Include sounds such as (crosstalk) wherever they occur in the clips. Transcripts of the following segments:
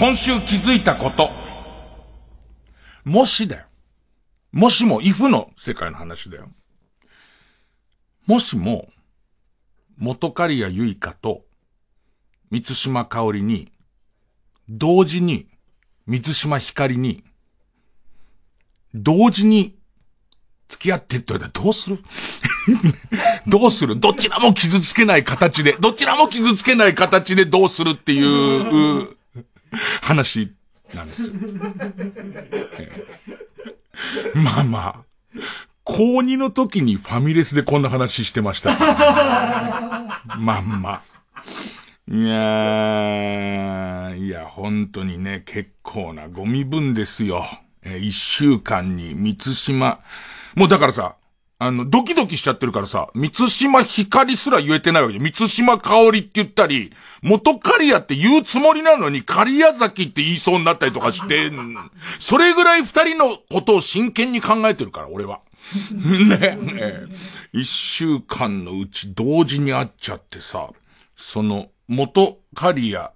今週気づいたこと。もしだよ。もしも、イフの世界の話だよ。もしも、元刈谷ゆいかと、三島香織に、同時に、水島ひかりに、同時に、付き合ってって言われたらどうする？(laughs) どうする？どちらも傷つけない形で、どちらも傷つけない形でどうするっていう、話なんですよ。まあまあ、高2の時にファミレスでこんな話してました。まんま。いやー、いや、本当にね、結構なゴミ分ですよ。え一週間に三島。もうだからさ、あの、ドキドキしちゃってるからさ、三島光すら言えてないわけ。で、三島香りって言ったり、元カリアって言うつもりなのに、カリア崎って言いそうになったりとかして、それぐらい二人のことを真剣に考えてるから、俺は。(laughs) ね、ね、一週間のうち同時に会っちゃってさ、その、元カリア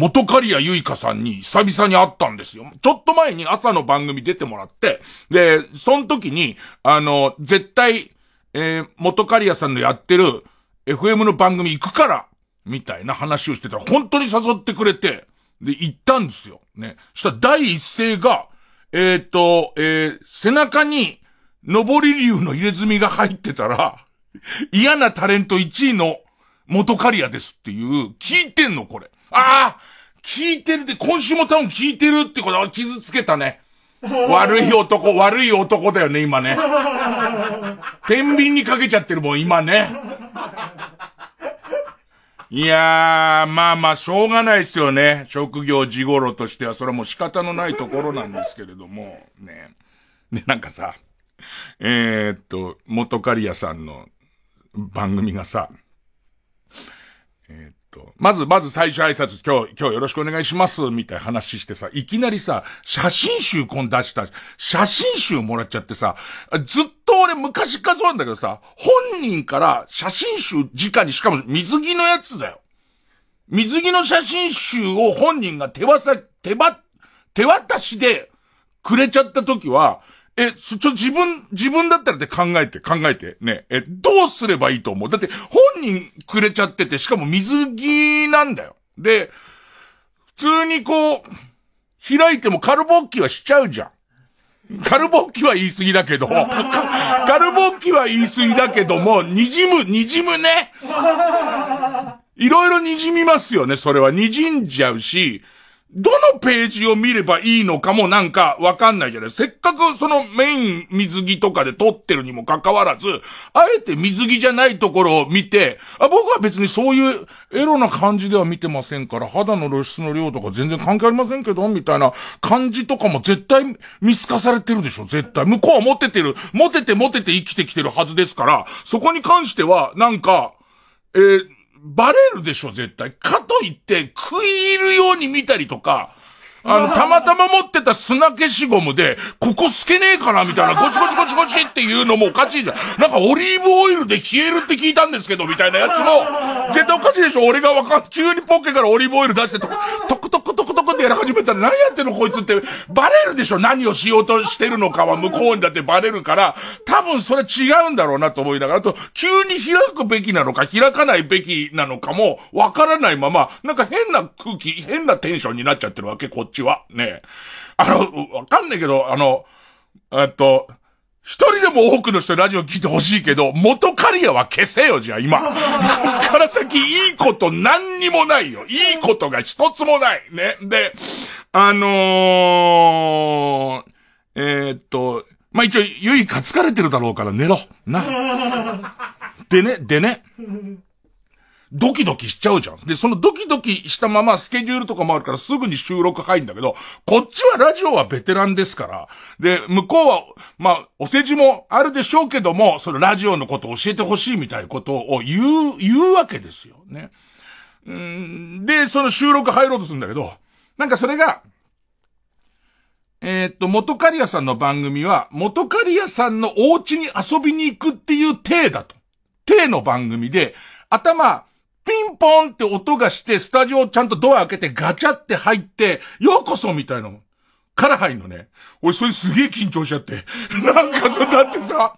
元カリアゆいかさんに久々に会ったんですよ。ちょっと前に朝の番組出てもらって、で、その時に、あの、絶対、えー、元カリアさんのやってる FM の番組行くから、みたいな話をしてたら、本当に誘ってくれて、で、行ったんですよ。ね。したら第一声が、えっ、ー、と、えー、背中に、上り竜の入れ墨が入ってたら、嫌なタレント1位の元カリアですっていう、聞いてんのこれ。ああ聞いてるって、今週も多分聞いてるってことは傷つけたね。(laughs) 悪い男、悪い男だよね、今ね。天秤にかけちゃってるもん、今ね。いやー、まあまあ、しょうがないですよね。職業事頃としては、それはもう仕方のないところなんですけれども、ね。で、なんかさ、えー、っと、元カリアさんの番組がさ、えー、と、まず、まず最初挨拶、今日、今日よろしくお願いします、みたいな話してさ、いきなりさ、写真集今出した、写真集もらっちゃってさ、ずっと俺昔からそうなんだけどさ、本人から写真集直に、しかも水着のやつだよ。水着の写真集を本人が手渡、手ば、手渡しでくれちゃった時は、え、ちょ、自分、自分だったらって考えて、考えて、ね。え、どうすればいいと思う？だって、本人くれちゃってて、しかも水着なんだよ。で、普通にこう、開いてもカルボッキはしちゃうじゃん。カルボッキは言い過ぎだけど、カルボッキは言い過ぎだけども、滲む、滲むね。いろいろ滲みますよね、それは。滲んじゃうし、どのページを見ればいいのかもなんかわかんないじゃない。せっかくそのメイン水着とかで撮ってるにもかかわらず、あえて水着じゃないところを見て、あ僕は別にそういうエロな感じでは見てませんから、肌の露出の量とか全然関係ありませんけど、みたいな感じとかも絶対見透かされてるでしょ。絶対。向こうはモテてる、モテてモテて生きてきてるはずですから、そこに関しては、なんか、えーバレるでしょ、絶対。かといって、食い入るように見たりとか、あの、たまたま持ってた砂消しゴムで、ここ透けねえかなみたいな、ゴチゴチゴチゴチっていうのもおかしいじゃん。なんかオリーブオイルで消えるって聞いたんですけど、みたいなやつも、絶対おかしいでしょ俺がわかん、急にポッケからオリーブオイル出してと、トでやり始めたら何やってんのこいつって、バレるでしょ何をしようとしてるのかは向こうにだってバレるから、多分それ違うんだろうなと思いながら、あと、急に開くべきなのか開かないべきなのかも、わからないまま、なんか変な空気、変なテンションになっちゃってるわけ、こっちは。ねあの、わかんないけど、あの、えっと、一人でも多くの人ラジオ聞いてほしいけど、元カリアは消せよ、じゃあ今。こ (laughs) っから先いいこと何にもないよ。いいことが一つもない。ね。で、あのー、えー、っと、まあ、一応、ゆいか疲れてるだろうから寝ろ。な。(laughs) でね、でね。ドキドキしちゃうじゃん。で、そのドキドキしたままスケジュールとかもあるからすぐに収録入るんだけど、こっちはラジオはベテランですから、で、向こうは、まあ、お世辞もあるでしょうけども、そのラジオのことを教えてほしいみたいなことを言う、言うわけですよね。うんで、その収録入ろうとするんだけど、なんかそれが、えー、っと、元カリアさんの番組は、元カリアさんのお家に遊びに行くっていう体だと。体の番組で、頭、ピンポンって音がして、スタジオちゃんとドア開けてガチャって入って、ようこそみたいなから入んのね。俺それすげえ緊張しちゃって。(laughs) なんかそだってさ、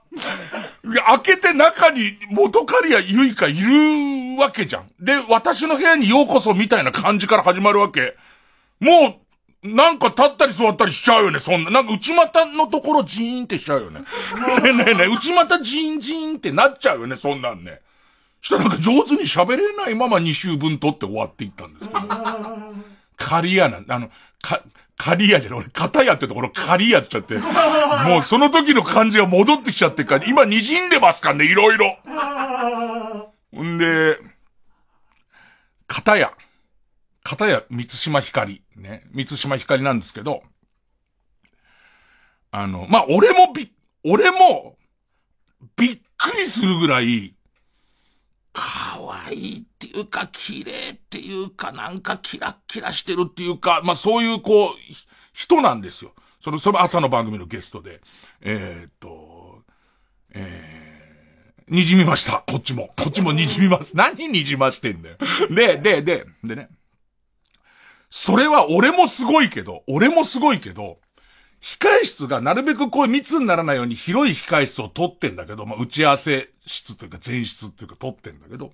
開けて中に元カリアゆいかいるわけじゃん。で、私の部屋にようこそみたいな感じから始まるわけ。もう、なんか立ったり座ったりしちゃうよね、そんな。なんか内股のところジーンってしちゃうよね。(laughs) ねえねえねえ、内股ジーンジーンってなっちゃうよね、そんなんね。したらなんか上手に喋れないまま2週分撮って終わっていったんですけど。カリアな、あの、か、カリアじゃない、俺、カタヤってところカリアって言っちゃって。もうその時の感じが戻ってきちゃってから、今滲んでますかね、いろいろ。んで、カタヤ。カタヤ、三島ひかり。ね。三島ひかりなんですけど、あの、まあ、俺もび、俺も、びっくりするぐらい、可愛いっていうか、綺麗っていうか、なんかキラッキラしてるっていうか、まあそういうこう、人なんですよ。その、その朝の番組のゲストで。えー、っと、えー、滲みました。こっちも。こっちも滲みます。何滲ましてんだよ。で、で、で、でね。それは俺もすごいけど、俺もすごいけど、控室がなるべくこう密にならないように広い控室を取ってんだけど、まあ、打ち合わせ室というか前室というか取ってんだけど、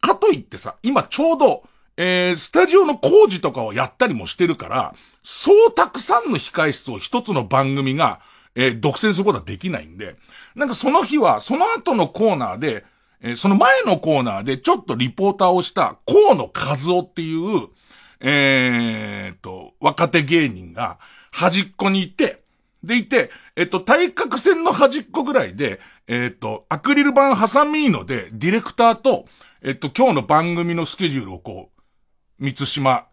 かといってさ、今ちょうど、えー、スタジオの工事とかをやったりもしてるから、そうたくさんの控え室を一つの番組が、えー、独占することはできないんで、なんかその日は、その後のコーナーで、えー、その前のコーナーでちょっとリポーターをした河野和夫っていう、えー、と、若手芸人が、端っこにいて、でいて、えっと、対角線の端っこぐらいで、えっと、アクリル板挟みので、ディレクターと、えっと、今日の番組のスケジュールをこう、三島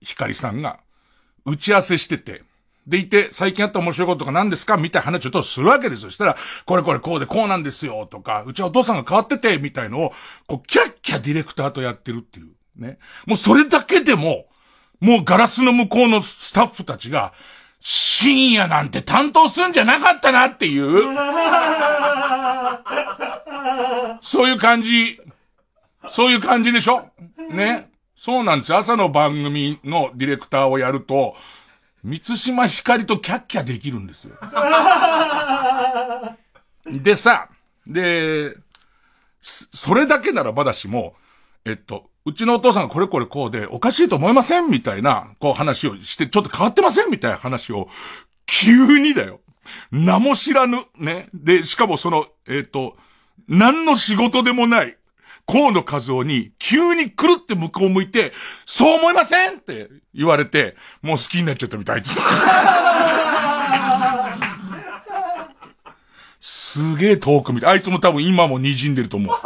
ひかりさんが、打ち合わせしてて、でいて、最近あった面白いこととか何ですかみたいな話をするわけですよ。したら、これこれこうでこうなんですよ、とか、うちはお父さんが変わってて、みたいのを、こう、キャッキャディレクターとやってるっていう。ね。もうそれだけでも、もうガラスの向こうのスタッフたちが、深夜なんて担当すんじゃなかったなっていう、そういう感じ、そういう感じでしょ？ね。そうなんですよ。朝の番組のディレクターをやると、三島ひかりとキャッキャできるんですよ。でさ、で、それだけならまだしも、えっと、うちのお父さんがこれこれこうで、おかしいと思いませんみたいな、こう話をして、ちょっと変わってませんみたいな話を、急にだよ。名も知らぬ、ね。で、しかもその、えっ、ー、と、何の仕事でもない、河野和夫に、急に来るって向こう向いて、そう思いませんって言われて、もう好きになっちゃったみたいです。すげえ遠く見て、あいつも多分今も滲んでると思う。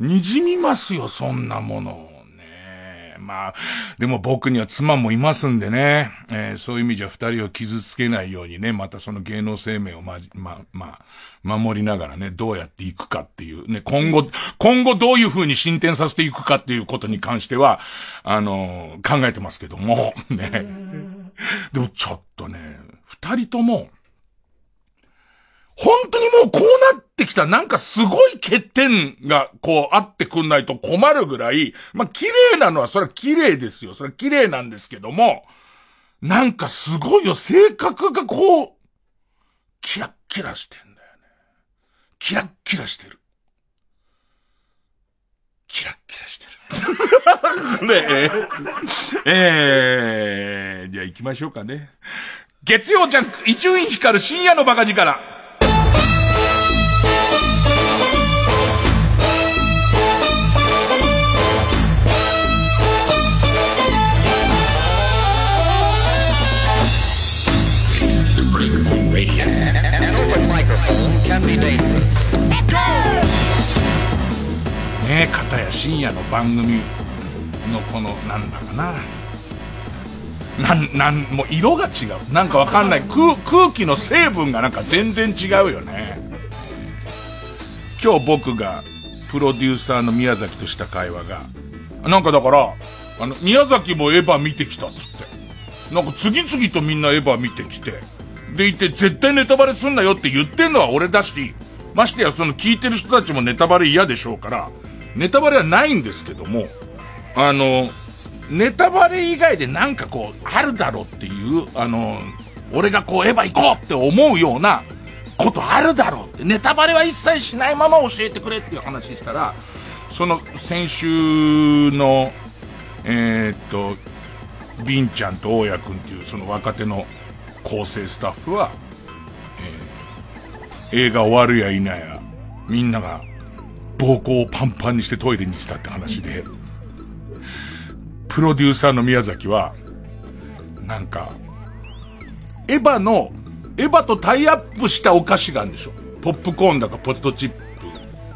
滲みますよ、そんなもの。ねまあ、でも僕には妻もいますんでね、えー、そういう意味じゃ二人を傷つけないようにね、またその芸能生命をま、ま、まあ、守りながらね、どうやっていくかっていう、ね、今後、今後どういう風に進展させていくかっていうことに関しては、あのー、考えてますけども、ね。でもちょっとね、二人とも、本当にもうこうなってきたなんかすごい欠点がこうあってくんないと困るぐらい、まあ綺麗なのはそれは綺麗ですよ。それは綺麗なんですけども、なんかすごいよ、性格がこう、キラッキラしてんだよね。キラッキラしてる。キラッキラしてる。(laughs) ねえ。えー、じゃあ行きましょうかね。月曜ジャンク、伊集院光る深夜のバカ力。ねえ、片や深夜の番組のこの、なんだかな。なん、なん、もう色が違う。なんかわかんない。空、空気の成分がなんか全然違うよね。今日僕がプロデューサーの宮崎とした会話が、なんかだから、あの、宮崎もエヴァ見てきたっつって。なんか次々とみんなエヴァ見てきて、でいて絶対ネタバレすんなよって言ってんのは俺だし、ましてやその聞いてる人たちもネタバレ嫌でしょうから、ネタバレはないんですけども、あの、ネタバレ以外でなんかこう、あるだろうっていう、あの、俺がこう、エヴァ行こうって思うようなことあるだろうって、ネタバレは一切しないまま教えてくれっていう話したら、その先週の、えー、っと、ビンちゃんと大家君っていうその若手の構成スタッフは、えー、映画終わるや否や、みんなが膀胱をパンパンにしてトイレにしたって話で、プロデューサーの宮崎は、なんか、エヴァの、エヴァとタイアップしたお菓子があるんでしょ。ポップコーンだかポテトチッ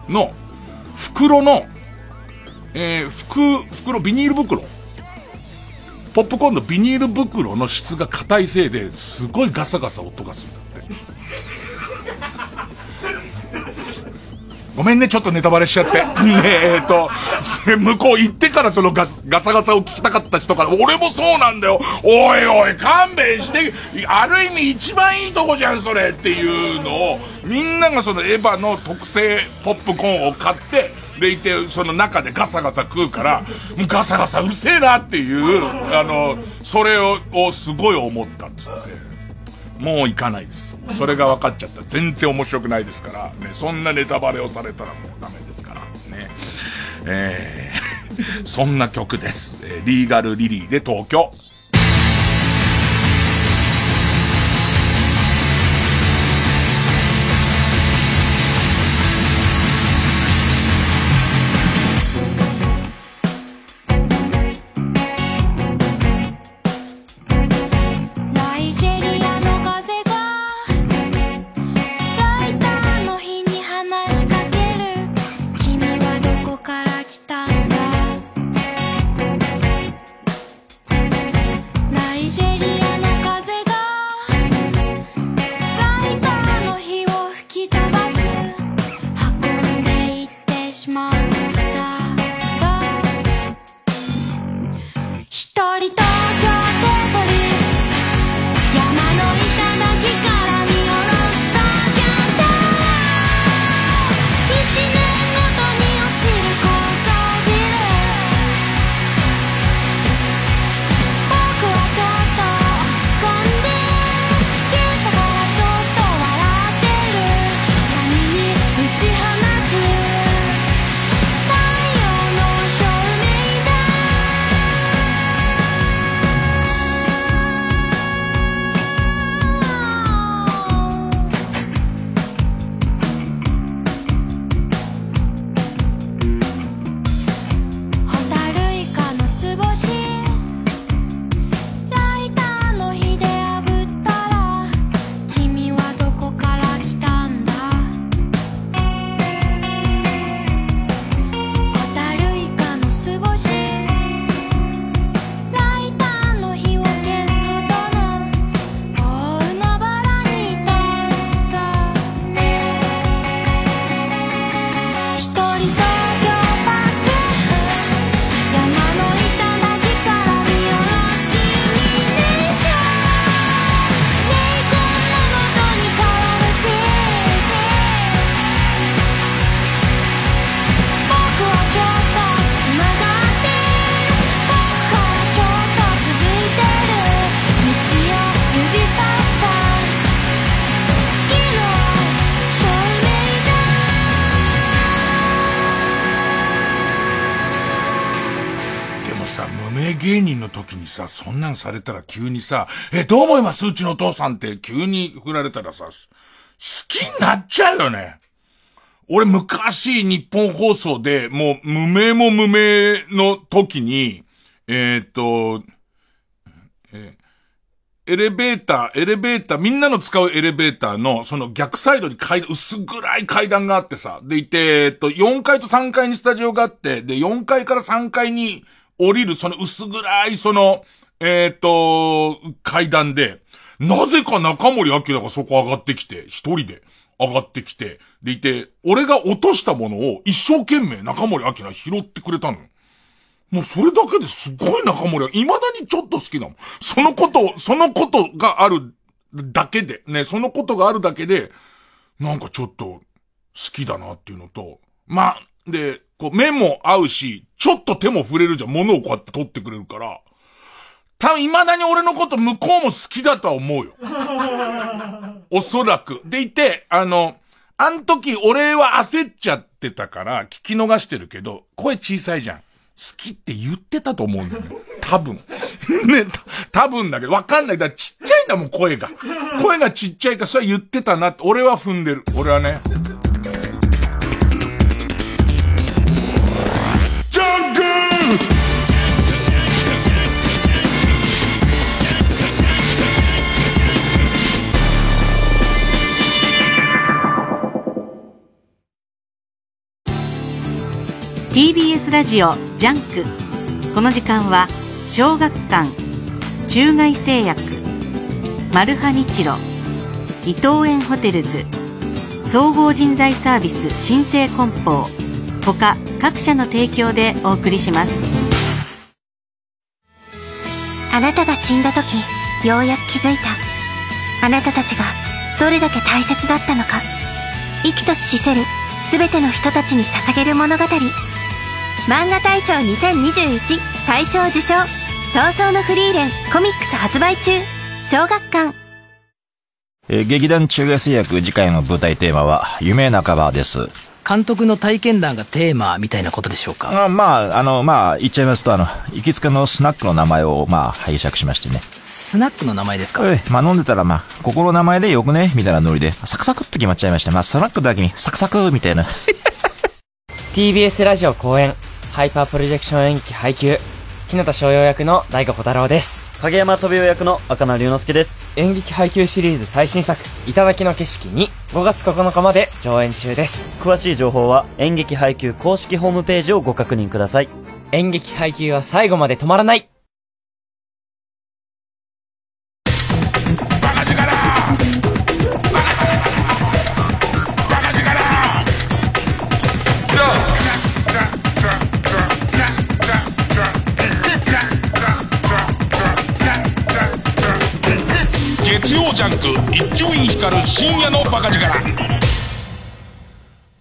プの袋の、えー、袋、ビニール袋。ポップコーンのビニール袋の質が硬いせいですごいガサガサ音がするんだごめんね、ちょっとネタバレしちゃって。(laughs) ねえっと、向こう行ってからそのガガサガサを聞きたかった人から、俺もそうなんだよ。おいおい、勘弁して、ある意味一番いいとこじゃん、それっていうのを、みんながそのエヴァの特製ポップコーンを買って、でいて、その中でガサガサ食うから、もうガサガサうるせえなっていう、あの、それを、すごい思ったっつって。もう行かないです。それが分かっちゃった全然面白くないですから、ね、そんなネタバレをされたらもうダメですから、ね。えー、(laughs) そんな曲です。リーガルリリーで東京。さ、そんなんされたら急にさ、え、どう思います？うちのお父さんって急に振られたらさ、好きになっちゃうよね。俺昔日本放送でもう無名も無名の時に、えー、っと、えエレベーター、エレベーター、みんなの使うエレベーターの、その逆サイドに階段、薄暗い階段があってさ、でいて、えっと、4階と3階にスタジオがあって、で、4階から3階に降りるその薄暗いその、えっ、ー、と、階段で、なぜか中森明がそこ上がってきて、一人で上がってきて、でいて、俺が落としたものを一生懸命中森明拾ってくれたの。もうそれだけですごい中森は、未だにちょっと好きだもん。そのこと、そのことがあるだけで、ね、そのことがあるだけで、なんかちょっと好きだなっていうのと、まあ、で、こう目も合うし、ちょっと手も触れるじゃん。物をこうやって取ってくれるから。多分未だに俺のこと向こうも好きだとは思うよ。(laughs) おそらく。でいて、あの、あん時俺は焦っちゃってたから聞き逃してるけど、声小さいじゃん。好きって言ってたと思うんだよ。多分。(laughs) ね、多分だけど、わかんない。だちっちゃいんだもん、声が。声がちっちゃいから、それは言ってたなって、俺は踏んでる。俺はね。TBS ラジオジャンク。この時間は小学館中外製薬マルハニチロ伊藤園ホテルズ総合人材サービス新生梱包他各社の提供でお送りします。あなたが死んだ時ようやく気づいた。あなたたちがどれだけ大切だったのか。生きとし死せる全ての人たちに捧げる物語。漫画大賞2021大賞受賞早々のフリーレンコミックス発売中小学館えー、劇団中外製薬次回の舞台テーマは夢半ばです監督の体験談がテーマみたいなことでしょうか？あまあ、あの、まあ、言っちゃいますと、あの、行きつけのスナックの名前を、まあ、拝借しましてね。スナックの名前ですか？ええ、まあ、飲んでたら、まあ、ここの名前でよくね、みたいなノリで、サクサクっと決まっちゃいました。まあ、スナックだけに、サクサクみたいな。(laughs) TBS ラジオ公演、ハイパープロジェクション演劇配給。日向翔陽役の大悟小太郎です。影山飛雄役の赤名龍之介です。演劇配給シリーズ最新作「頂きの景色」に5月9日まで上演中です。詳しい情報は演劇配給公式ホームページをご確認ください。演劇配給は最後まで止まらないク一丁院光る深夜のバカ力。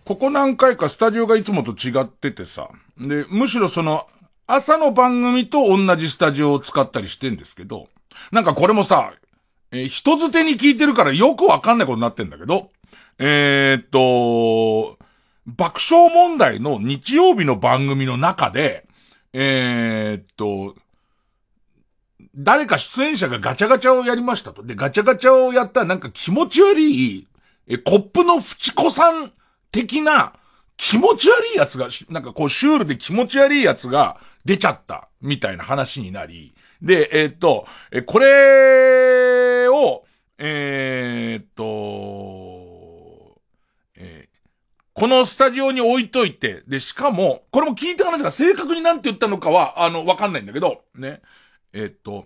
ここ何回かスタジオがいつもと違っててさ。で、むしろその、朝の番組と同じスタジオを使ったりしてんですけど、なんかこれもさ、えー、人づてに聞いてるからよくわかんないことになってんだけど、えー、っと、爆笑問題の日曜日の番組の中で、えー、っと、誰か出演者がガチャガチャをやりましたと。で、ガチャガチャをやったらなんか気持ち悪い、え、コップのフチコさん的な気持ち悪いやつが、なんかこうシュールで気持ち悪いやつが出ちゃったみたいな話になり、で、えー、っと、え、これを、えー、っと、え、このスタジオに置いといて、で、しかも、これも聞いた話が正確になんて言ったのかは、あの、わかんないんだけど、ね。えっと、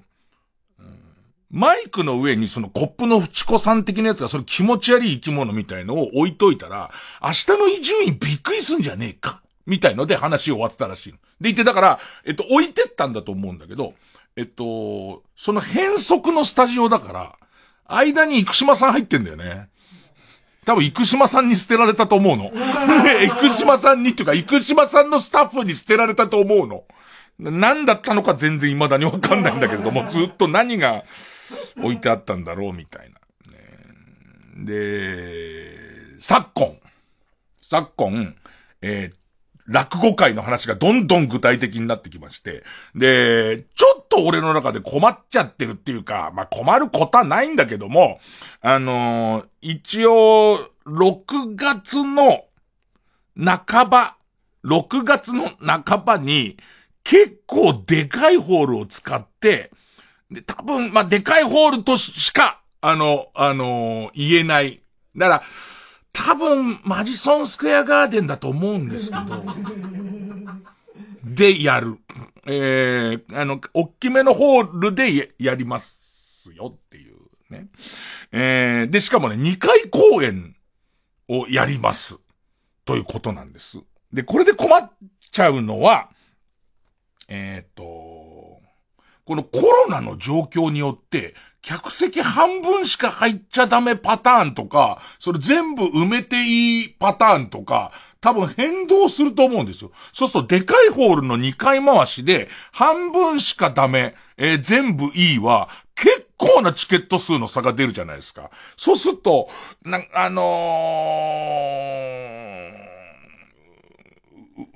マイクの上にそのコップのフチコさん的なやつがその気持ち悪い生き物みたいのを置いといたら、明日の伊集院びっくりすんじゃねえかみたいので話終わってたらしいの。でいて、だから、えっと、置いてったんだと思うんだけど、えっと、その変則のスタジオだから、間に生島さん入ってんだよね。多分、生島さんに捨てられたと思うの。(laughs) 生島さんにっていうか、生島さんのスタッフに捨てられたと思うの。何だったのか全然未だにわかんないんだけれども、(laughs) ずっと何が置いてあったんだろうみたいな。ね、で、昨今、昨今、えー、落語会の話がどんどん具体的になってきまして、で、ちょっと俺の中で困っちゃってるっていうか、まあ、困ることはないんだけども、あのー、一応、6月の半ば、6月の半ばに、結構でかいホールを使って、で、多分、まあ、でかいホールとしか、あの、あのー、言えない。だから、多分、マジソンスクエアガーデンだと思うんですけど、(laughs) で、やる。えー、あの、大きめのホールでやりますよっていうね。えー、で、しかもね、2回公演をやります。ということなんです。で、これで困っちゃうのは、えっ、と、このコロナの状況によって、客席半分しか入っちゃダメパターンとか、それ全部埋めていいパターンとか、多分変動すると思うんですよ。そうするとでかいホールの2回回しで、半分しかダメ、えー、全部いいは、結構なチケット数の差が出るじゃないですか。そうすると、な、あの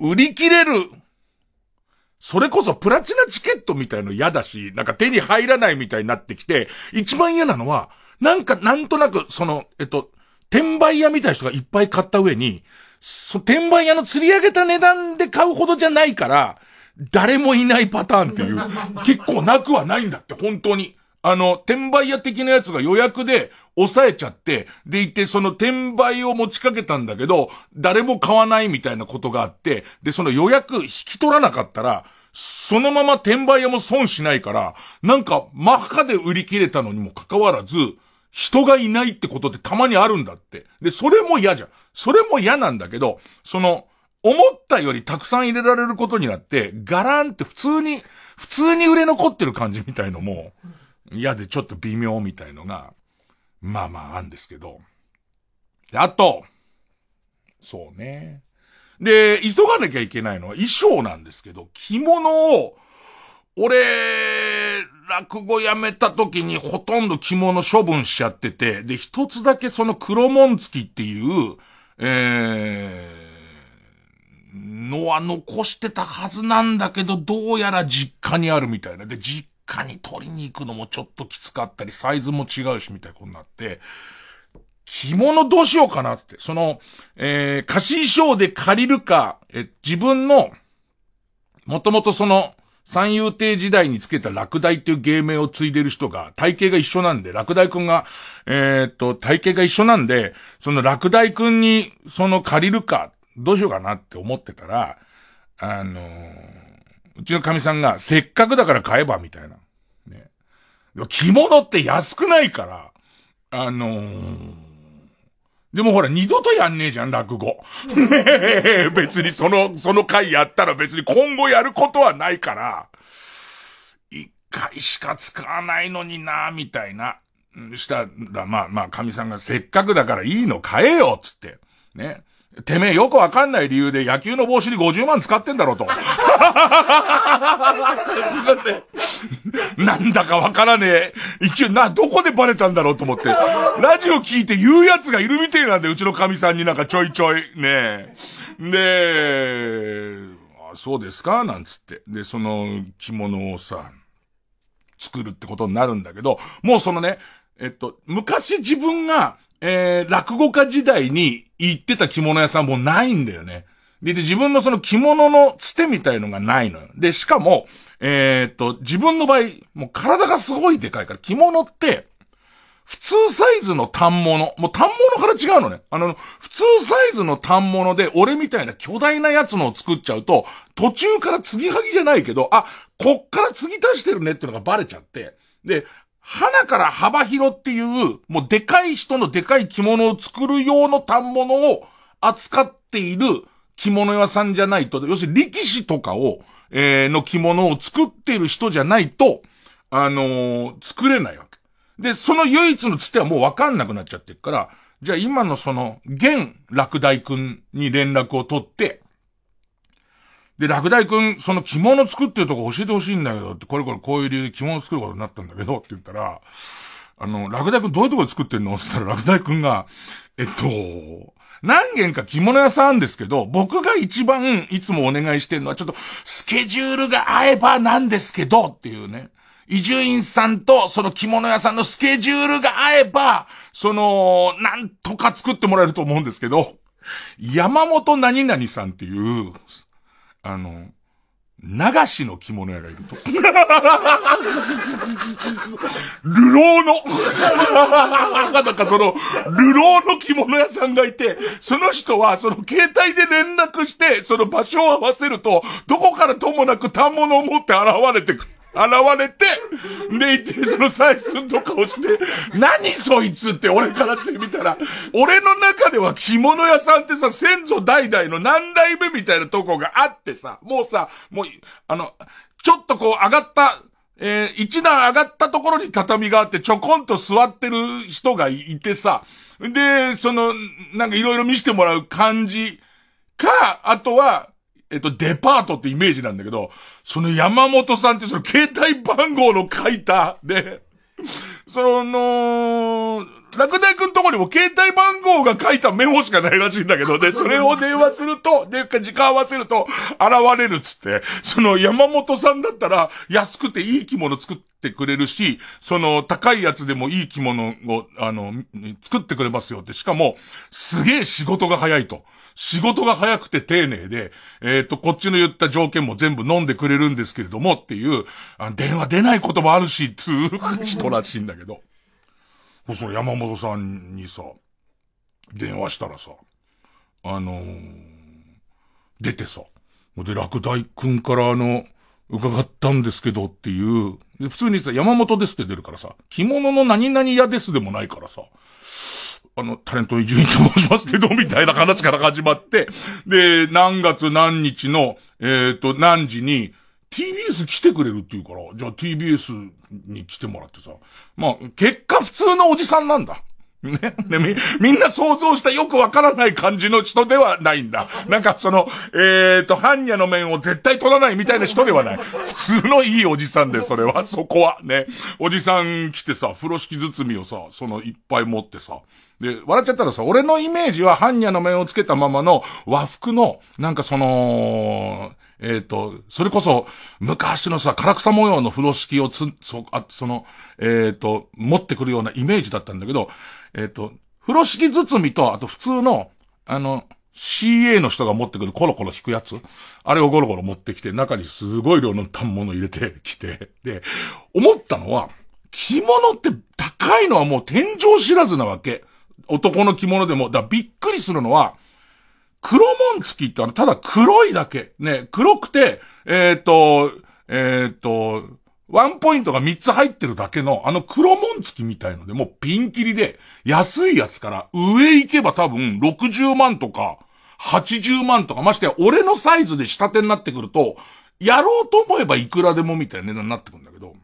ー、売り切れる、それこそプラチナチケットみたいの嫌だし、なんか手に入らないみたいになってきて、一番嫌なのは、なんか、なんとなく、その、えっと、転売屋みたいな人がいっぱい買った上に、そ、転売屋の釣り上げた値段で買うほどじゃないから、誰もいないパターンっていう、(laughs) 結構なくはないんだって、本当に。あの、転売屋的なやつが予約で抑えちゃって、でいてその転売を持ちかけたんだけど、誰も買わないみたいなことがあって、で、その予約引き取らなかったら、そのまま転売屋も損しないから、なんか、マッハで売り切れたのにもかかわらず、人がいないってことってたまにあるんだって。で、それも嫌じゃん。それも嫌なんだけど、その、思ったよりたくさん入れられることになって、ガランって普通に、普通に売れ残ってる感じみたいのも、嫌でちょっと微妙みたいのが、まあまああんですけど。あと、そうね。で、急がなきゃいけないのは衣装なんですけど、着物を、俺、落語やめた時にほとんど着物処分しちゃってて、で、一つだけその黒紋付きっていう、えー、のは残してたはずなんだけど、どうやら実家にあるみたいな。で、実家に取りに行くのもちょっときつかったり、サイズも違うしみたいなことになって、着物どうしようかなって。その、えー、貸し衣装で借りるか、え、自分の、もともとその、三遊亭時代につけた落第っていう芸名を継いでる人が、体型が一緒なんで、落第くんが、えー、っと、体型が一緒なんで、その落第くんに、その借りるか、どうしようかなって思ってたら、あのー、うちの神さんが、せっかくだから買えば、みたいな。ね。着物って安くないから、あのーでもほら、二度とやんねえじゃん、落語。(laughs) 別にその、その回やったら別に今後やることはないから、一回しか使わないのにな、みたいな。したら、まあまあ、神さんがせっかくだからいいの買えよ、つって。ね。てめえよくわかんない理由で野球の帽子に50万使ってんだろうと。(laughs) なんだかわからねえ。一応な、どこでバレたんだろうと思って。ラジオ聞いて言う奴がいるみてえなんで、うちの神さんになんかちょいちょい、ねえで、あ、そうですか？なんつって。で、その着物をさ、作るってことになるんだけど、もうそのね、えっと、昔自分がえー、落語家時代に行ってた着物屋さんもないんだよね。で、で、自分のその着物のつてみたいのがないのよ。で、しかも、えー、っと、自分の場合、もう体がすごいでかいから、着物って、普通サイズの反物、もう反物から違うのね。あの、普通サイズの反物で、俺みたいな巨大なやつのを作っちゃうと、途中から継ぎはぎじゃないけど、あ、こっから継ぎ足してるねっていうのがバレちゃって、で、花から幅広っていう、もうでかい人のでかい着物を作る用の反物を扱っている着物屋さんじゃないと、要するに力士とかを、えー、の着物を作っている人じゃないと、あのー、作れないわけ。で、その唯一のつてはもうわかんなくなっちゃってるから、じゃあ今のその、現落第くんに連絡を取って、で、落第くん、その着物作ってるとこ教えてほしいんだけどって、これこれこういう理由で着物作ることになったんだけどって言ったら、あの、落第くんどういうとこで作ってんの？って言ったら落第くんが、えっと、何軒か着物屋さんですけど、僕が一番いつもお願いしてるのはちょっとスケジュールが合えばなんですけどっていうね。伊集院さんとその着物屋さんのスケジュールが合えば、その、なんとか作ってもらえると思うんですけど、山本何々さんっていう、あの、流しの着物屋がいると。(laughs) 流浪の (laughs) なんかその、流浪の着物屋さんがいて、その人はその携帯で連絡して、その場所を合わせると、どこからともなく反物を持って現れてくる。現れて、でいて、その採寸とかをして、何そいつって俺からしてみたら、俺の中では着物屋さんってさ、先祖代々の何代目みたいなとこがあってさ、もうさ、もう、あの、ちょっとこう上がった、えー、一段上がったところに畳があってちょこんと座ってる人がいてさ、で、その、なんかいろいろ見せてもらう感じか、あとは、えっと、デパートってイメージなんだけど、その山本さんってその携帯番号の書いた、で、その、落第くんとこにも携帯番号が書いたメモしかないらしいんだけど、で、それを電話すると、で、時間合わせると、現れるっつって、その山本さんだったら、安くていい着物作ってくれるし、その、高いやつでもいい着物を、あの、作ってくれますよって、しかも、すげえ仕事が早いと。仕事が早くて丁寧で、えっ、ー、と、こっちの言った条件も全部飲んでくれるんですけれどもっていう、あ電話出ないこともあるし、つう人らしいんだけど。その山本さんにさ、電話したらさ、あのー、出てさ、で、落第くんからあの、伺ったんですけどっていう、普通にさ、山本ですって出るからさ、着物の何々屋ですでもないからさ、あの、タレント伊集院と申しますけど、みたいな話から始まって、で、何月何日の、えっ、ー、と、何時に、TBS 来てくれるって言うから、じゃあ TBS に来てもらってさ。まあ、結果普通のおじさんなんだ。ね。で、み、みんな想像したよくわからない感じの人ではないんだ。なんかその、えっ、ー、と、般若の面を絶対取らないみたいな人ではない。普通のいいおじさんで、それは、そこは。ね。おじさん来てさ、風呂敷包みをさ、そのいっぱい持ってさ。で、笑っちゃったらさ、俺のイメージは般若の面をつけたままの和服の、なんかその、えっ、ー、と、それこそ、昔のさ、唐草模様の風呂敷をつ、そ、あ、その、えっ、ー、と、持ってくるようなイメージだったんだけど、えっ、ー、と、風呂敷包みと、あと普通の、あの、CA の人が持ってくるコロコロ引くやつあれをゴロゴロ持ってきて、中にすごい量の反物入れて (laughs) きて、で、思ったのは、着物って高いのはもう天井知らずなわけ。男の着物でも。だびっくりするのは、黒紋付きってあの、ただ黒いだけ。ね、黒くて、えっ、ー、と、えっ、ー、と、ワンポイントが3つ入ってるだけの、あの黒紋付きみたいので、もうピンキリで、安いやつから上行けば多分60万とか、80万とか、ましてや俺のサイズで下手になってくると、やろうと思えばいくらでもみたいな値段になってくるんだけど、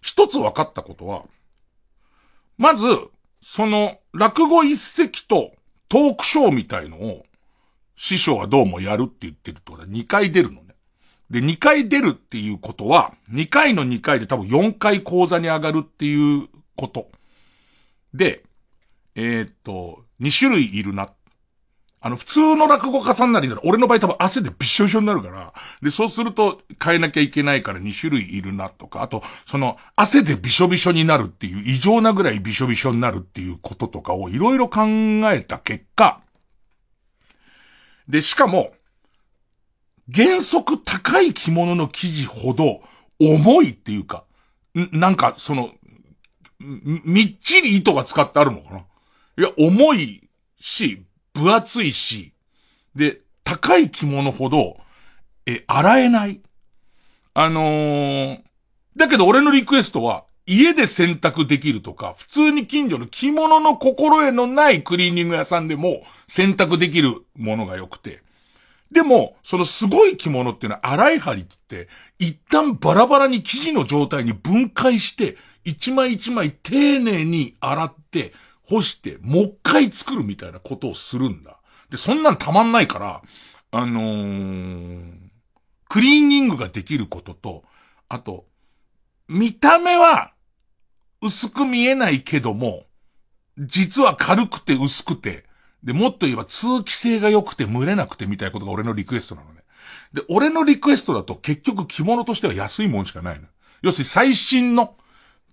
一つ分かったことは、まず、その、落語一席と、トークショーみたいのを、師匠はどうもやるって言ってるってことは2回出るの。で、2回出るっていうことは、2回の2回で多分4回講座に上がるっていうこと。で、えー、っと、2種類いるな。あの、普通の落語家さんなりなら、俺の場合多分汗でびっしょびしょになるから、で、そうすると変えなきゃいけないから2種類いるなとか、あと、その、汗でびしょびしょになるっていう、異常なぐらいびしょびしょになるっていうこととかをいろいろ考えた結果、で、しかも、原則高い着物の生地ほど重いっていうか、なんかその、みっちり糸が使ってあるのかないや、重いし、分厚いし、で、高い着物ほど、え、洗えない。あのー、だけど俺のリクエストは、家で洗濯できるとか、普通に近所の着物の心得のないクリーニング屋さんでも洗濯できるものが良くて。でも、そのすごい着物っていうのは洗い針って、一旦バラバラに生地の状態に分解して、一枚一枚丁寧に洗って、干して、もう一回作るみたいなことをするんだ。で、そんなんたまんないから、あのー、クリーニングができることと、あと、見た目は薄く見えないけども、実は軽くて薄くて、で、もっと言えば通気性が良くて蒸れなくてみたいなことが俺のリクエストなのね。で、俺のリクエストだと結局着物としては安いもんしかないの。要するに最新の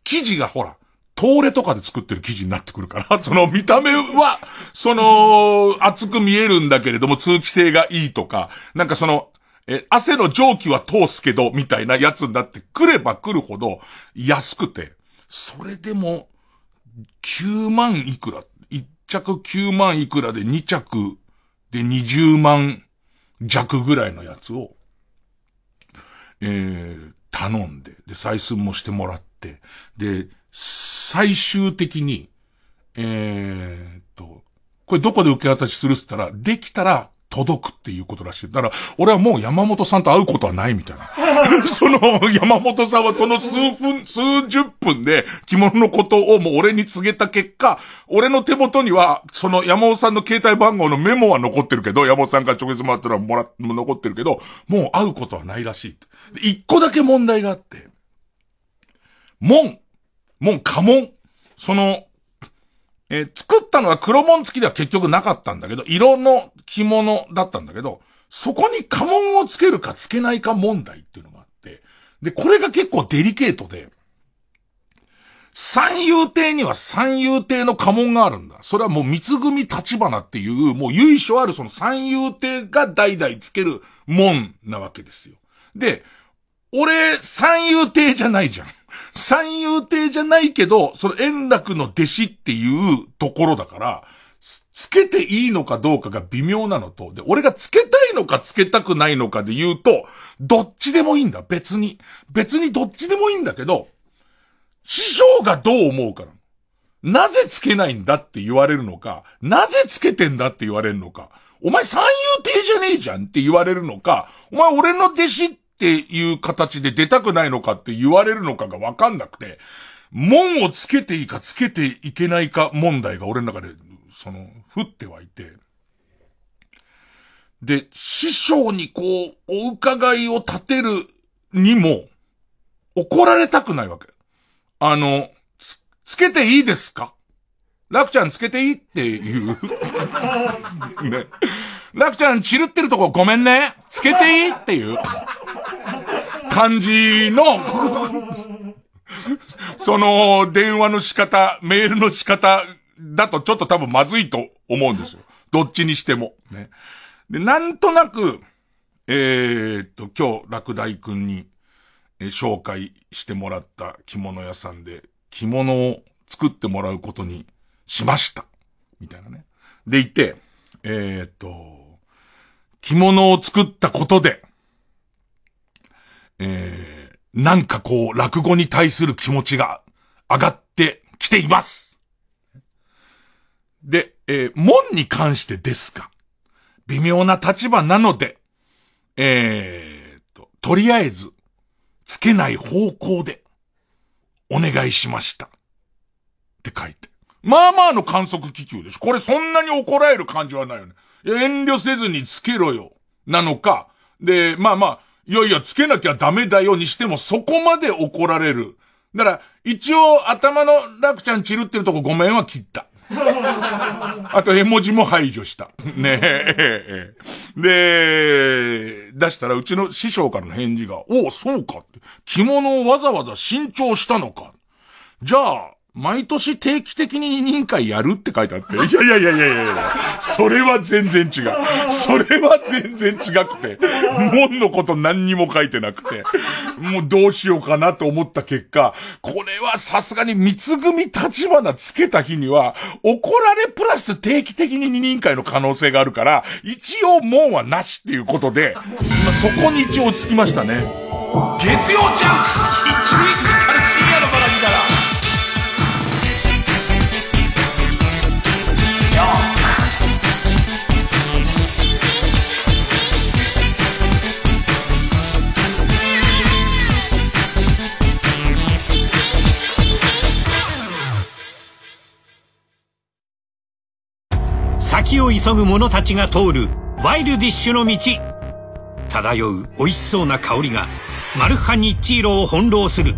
生地がほら、東レとかで作ってる生地になってくるから、(laughs) その見た目は、その、厚く見えるんだけれども通気性がいいとか、なんかその、え、汗の蒸気は通すけど、みたいなやつになってくれば来るほど安くて、それでも、9万いくら、着9万いくらで2着で20万弱ぐらいのやつを、えー、頼んで、で、採寸もしてもらって、で、最終的に、えー、っと、これどこで受け渡しするっつったら、できたら届くっていうことらしい。だから、俺はもう山本さんと会うことはないみたいな。(laughs) その、山本さんはその数分、数十分で着物のことをもう俺に告げた結果、俺の手元には、その山本さんの携帯番号のメモは残ってるけど、山本さんから直接もらったのはもら、残ってるけど、もう会うことはないらしい。一個だけ問題があって、門、門、家紋、その、えー、作ったのは黒門付きでは結局なかったんだけど、色の着物だったんだけど、そこに家紋をつけるかつけないか問題っていうのがあって、で、これが結構デリケートで、三遊亭には三遊亭の家紋があるんだ。それはもう三つ組立花っていう、もう由緒あるその三遊亭が代々つける門なわけですよ。で、俺、三遊亭じゃないじゃん。三遊亭じゃないけど、その円楽の弟子っていうところだから、つけていいのかどうかが微妙なのと、で、俺がつけたいのかつけたくないのかで言うと、どっちでもいいんだ、別に。別にどっちでもいいんだけど、師匠がどう思うかな。なぜつけないんだって言われるのか、なぜつけてんだって言われるのか、お前三遊亭じゃねえじゃんって言われるのか、お前俺の弟子っていう形で出たくないのかって言われるのかがわかんなくて、門をつけていいかつけていけないか問題が俺の中で、その、降ってはいて。で、師匠にこう、お伺いを立てるにも、怒られたくないわけ。あの、つ、つけていいですか？楽ちゃんつけていいっていうね。楽ちゃん散るってるとこごめんね。つけていいっていう。感じの、その、電話の仕方、メールの仕方だとちょっと多分まずいと思うんですよ。どっちにしても。ね。で、なんとなく、えー、っと、今日、落第くんに、えー、紹介してもらった着物屋さんで、着物を作ってもらうことにしました。みたいなね。でいて、えー、っと、着物を作ったことで、えー、なんかこう、落語に対する気持ちが上がってきています。で、えー、門に関してですが、微妙な立場なので、えー、と、とりあえず、つけない方向で、お願いしました。って書いて。まあまあの観測気球でしょ。これそんなに怒られる感じはないよね。遠慮せずにつけろよ。なのか。で、まあまあ、いやいや、つけなきゃダメだよにしてもそこまで怒られる。だから、一応頭の楽ちゃん散るってるとこごめんは切った。(laughs) あと絵文字も排除した。ねえ。(laughs) で、出したらうちの師匠からの返事が、おお、そうかって。着物をわざわざ新調したのか。じゃあ、毎年定期的に委員会やるって書いてあって。いやいやいやいやいやいやそれは全然違う。それは全然違くて。門のこと何にも書いてなくて。もうどうしようかなと思った結果、これはさすがに三つ組立花つけた日には、怒られプラス定期的に二人会の可能性があるから、一応門はなしっていうことで、そこに一応落ち着きましたね。月曜ジャンク一塁から深夜のバラギから。先を急ぐ者たちが通るワイルディッシュの道。漂う美味しそうな香りがマルハニッチーロを翻弄する。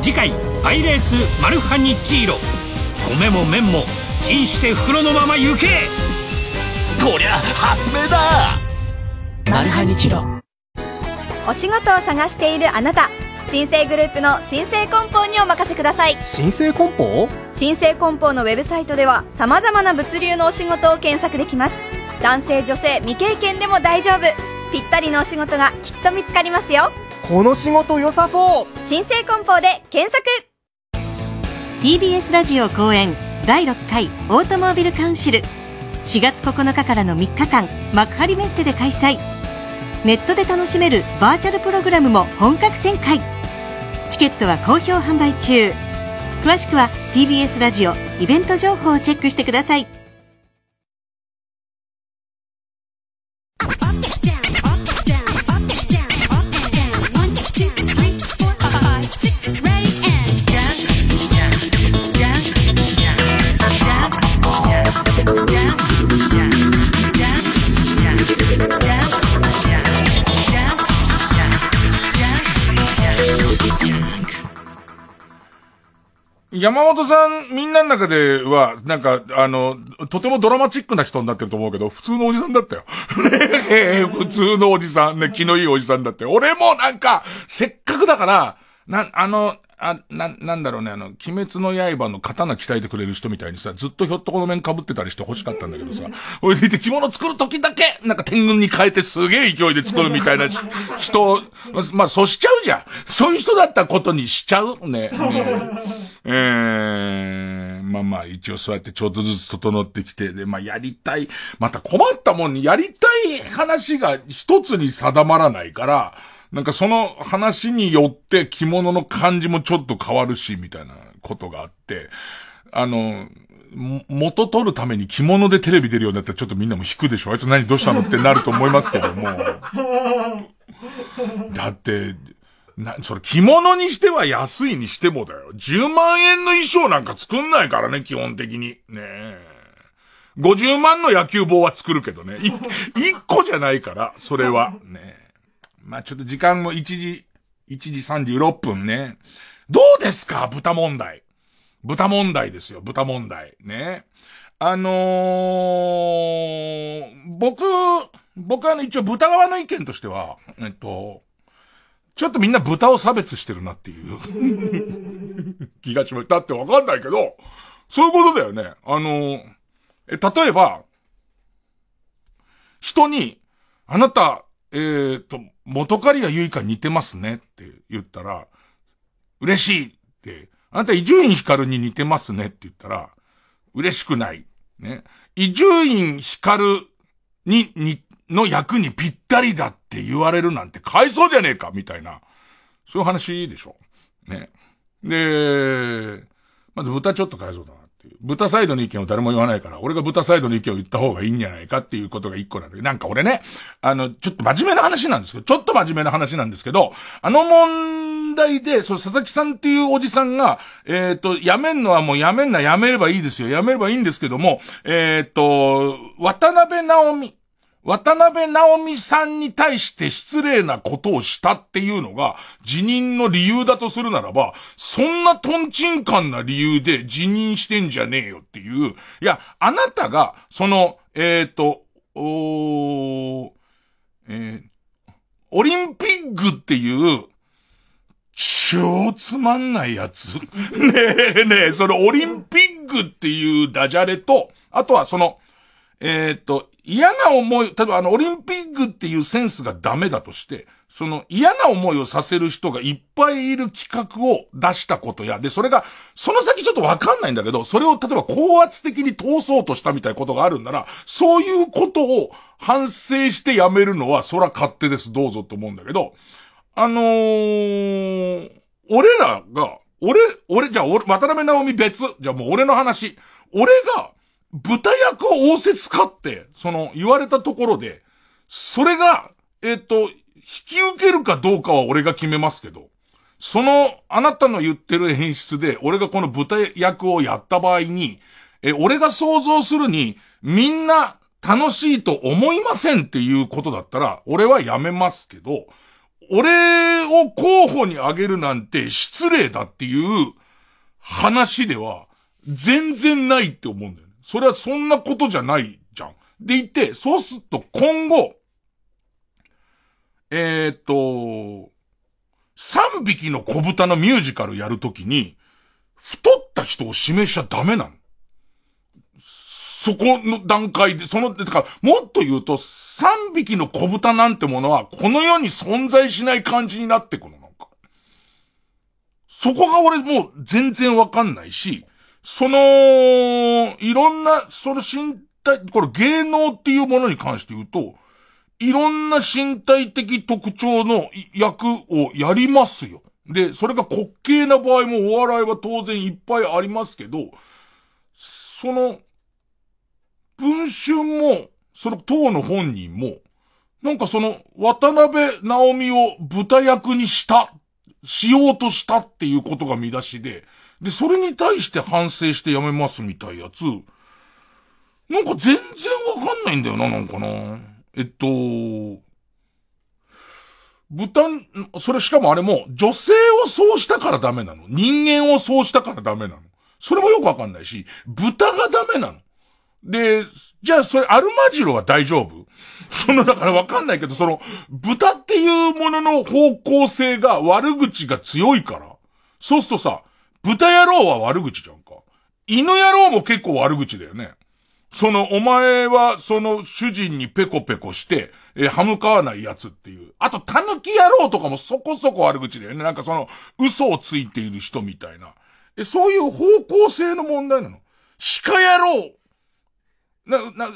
次回「パイレーツマルハニッチーロ」米も麺もチンして袋のまま行け。こりゃ発明だ。マルハニチロ。お仕事を探しているあなた。新生グループの新生梱包にお任せください。新生梱包？新生梱包のウェブサイトでは様々な物流のお仕事を検索できます。男性女性未経験でも大丈夫。ぴったりのお仕事がきっと見つかりますよ。この仕事良さそう。新生梱包で検索。TBS ラジオ公演第6回オートモービルカウンシル。4月9日からの3日間幕張メッセで開催。ネットで楽しめるバーチャルプログラムも本格展開。チケットは好評販売中詳しくは TBS ラジオイベント情報をチェックしてください。山本さん、みんなの中では、なんか、あの、とてもドラマチックな人になってると思うけど、普通のおじさんだったよ。(laughs) 普通のおじさん、ね、気のいいおじさんだって。俺もなんか、せっかくだから、な、あの、あ、な、なんだろうね、あの、鬼滅の刃の刀鍛えてくれる人みたいにさ、ずっとひょっとこの面被ってたりして欲しかったんだけどさ、俺でいて着物作る時だけ、なんか天狗に変えてすげえ勢いで作るみたいな (laughs) 人、まあ、そうしちゃうじゃん。そういう人だったことにしちゃう。ね。ね。(laughs) えー、まあまあ、一応そうやってちょっとずつ整ってきて、で、まあやりたい、また困ったもん。にやりたい話が一つに定まらないから、なんかその話によって着物の感じもちょっと変わるし、みたいなことがあって、あの、元取るために着物でテレビ出るようになったらちょっとみんなも引くでしょあいつ何どうしたのってなると思いますけども。(laughs) だって、な、それ着物にしては安いにしてもだよ。10万円の衣装なんか作んないからね、基本的に。ねえ。50万の野球帽は作るけどね。1 (laughs) 個じゃないから、それは。ねえ。まあ、ちょっと時間も1時、1時36分ね。どうですか？豚問題。豚問題ですよ、豚問題。ね。あのー、僕、僕はね、一応豚側の意見としては、えっと、ちょっとみんな豚を差別してるなっていう (laughs) 気がしました。ってわかんないけど、そういうことだよね。あのー、え、例えば、人に、あなた、えー、っと、元刈谷結花似てますねって言ったら、嬉しいって、あなた伊集院光に似てますねって言ったら、嬉しくない。ね。伊集院光に、に、の役にぴったりだって言われるなんて買いそうじゃねえかみたいな。そういう話でしょ。ね。で、まず豚ちょっと買えそうだな。っていう。豚サイドの意見を誰も言わないから、俺が豚サイドの意見を言った方がいいんじゃないかっていうことが一個なんだけど、なんか俺ね、あの、ちょっと真面目な話なんですけど、ちょっと真面目な話なんですけど、あの問題で、その、佐々木さんっていうおじさんが、えっ、ー、と、辞めんのはもう辞めんな、辞めればいいですよ。辞めればいいんですけども、えっ、ー、と、渡辺直美。渡辺直美さんに対して失礼なことをしたっていうのが辞任の理由だとするならば、そんなトンチンカンな理由で辞任してんじゃねえよっていう。いや、あなたが、その、えっ、ー、と、おえー、オリンピックっていう、超つまんないやつ。(laughs) ねえねえ、そのオリンピックっていうダジャレと、あとはその、えー、と、嫌な思い、例えばあの、オリンピックっていうセンスがダメだとして、その嫌な思いをさせる人がいっぱいいる企画を出したことや、で、それが、その先ちょっとわかんないんだけど、それを例えば高圧的に通そうとしたみたいなことがあるんなら、そういうことを反省してやめるのは、そら勝手です、どうぞと思うんだけど、あのー、俺らが、俺、俺、じゃあ、渡辺直美別。じゃあもう俺の話。俺が、豚役を仰せつかって、その、言われたところで、それが、えっ、と、引き受けるかどうかは俺が決めますけど、その、あなたの言ってる演出で、俺がこの豚役をやった場合に、え、俺が想像するに、みんな楽しいと思いませんっていうことだったら、俺はやめますけど、俺を候補に挙げるなんて失礼だっていう話では、全然ないって思うんだよ。それはそんなことじゃないじゃん。でいて、そうすると今後、えっ、と、3匹の小豚のミュージカルやるときに、太った人を指名しちゃダメなの。そこの段階で、その、てから、もっと言うと、3匹の小豚なんてものは、この世に存在しない感じになってくるの、か。そこが俺もう全然わかんないし、その、いろんな、その身体、これ芸能っていうものに関して言うと、いろんな身体的特徴の役をやりますよ。で、それが滑稽な場合もお笑いは当然いっぱいありますけど、その、文春も、その党の本人も、なんかその、渡辺直美を豚役にした、しようとしたっていうことが見出しで、で、それに対して反省してやめますみたいやつ、なんか全然わかんないんだよな、なんかな。えっと、豚、それしかもあれも、女性をそうしたからダメなの。人間をそうしたからダメなの。それもよくわかんないし、豚がダメなの。で、じゃあそれアルマジロは大丈夫？その、だからわかんないけど、その、豚っていうものの方向性が悪口が強いから。そうするとさ、豚野郎は悪口じゃんか。犬野郎も結構悪口だよね。その、お前は、その、主人にペコペコして、え歯向かわないやつっていう。あと、狸野郎とかもそこそこ悪口だよね。なんかその、嘘をついている人みたいな。え、そういう方向性の問題なの？鹿野郎な、な、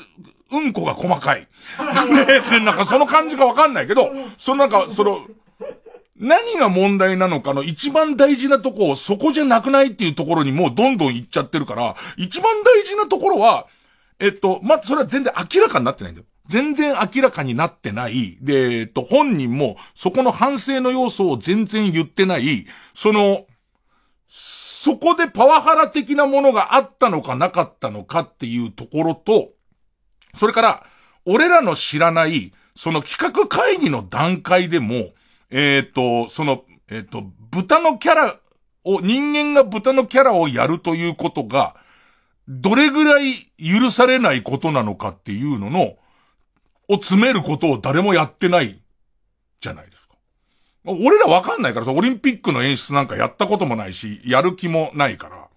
うんこが細かい。(laughs) ね、なんかその感じがわかんないけど、そのなんか、その、何が問題なのかの一番大事なとこをそこじゃなくないっていうところにもうどんどん行っちゃってるから、一番大事なところは、えっと、まそれは全然明らかになってないんだよ。全然明らかになってない。で、えっと、本人もそこの反省の要素を全然言ってない。その、そこでパワハラ的なものがあったのかなかったのかっていうところと、それから、俺らの知らない、その企画会議の段階でも、えっ、ー、と、その、えっ、ー、と、豚のキャラを、人間が豚のキャラをやるということが、どれぐらい許されないことなのかっていうのの、を詰めることを誰もやってないじゃないですか。俺らわかんないからさ、オリンピックの演出なんかやったこともないし、やる気もないから。か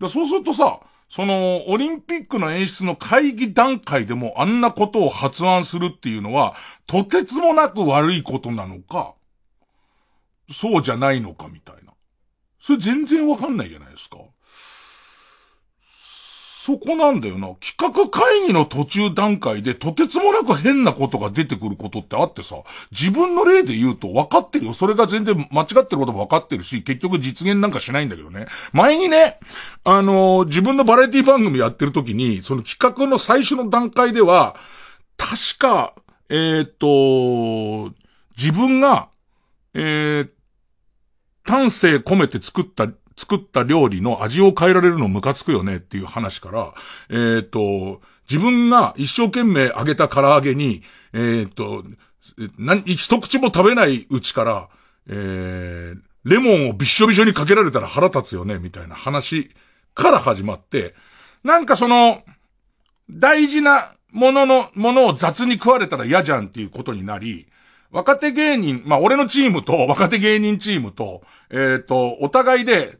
らそうするとさ、その、オリンピックの演出の会議段階でもあんなことを発案するっていうのは、とてつもなく悪いことなのか、そうじゃないのかみたいな。それ全然わかんないじゃないですか。そこなんだよな。企画会議の途中段階でとてつもなく変なことが出てくることってあってさ、自分の例で言うと分かってるよ。それが全然間違ってることも分かってるし、結局実現なんかしないんだけどね。前にね、あのー、自分のバラエティ番組やってる時に、その企画の最初の段階では、確か、えっ、と、自分が、えー、丹精込めて作った作った料理の味を変えられるのムカつくよねっていう話から、えっ、と、自分が一生懸命揚げた唐揚げに、えっ、と、一口も食べないうちから、えー、レモンをびっしょびしょにかけられたら腹立つよね、みたいな話から始まって、なんかその、大事なものの、ものを雑に食われたら嫌じゃんっていうことになり、若手芸人、まあ俺のチームと若手芸人チームと、えっ、と、お互いで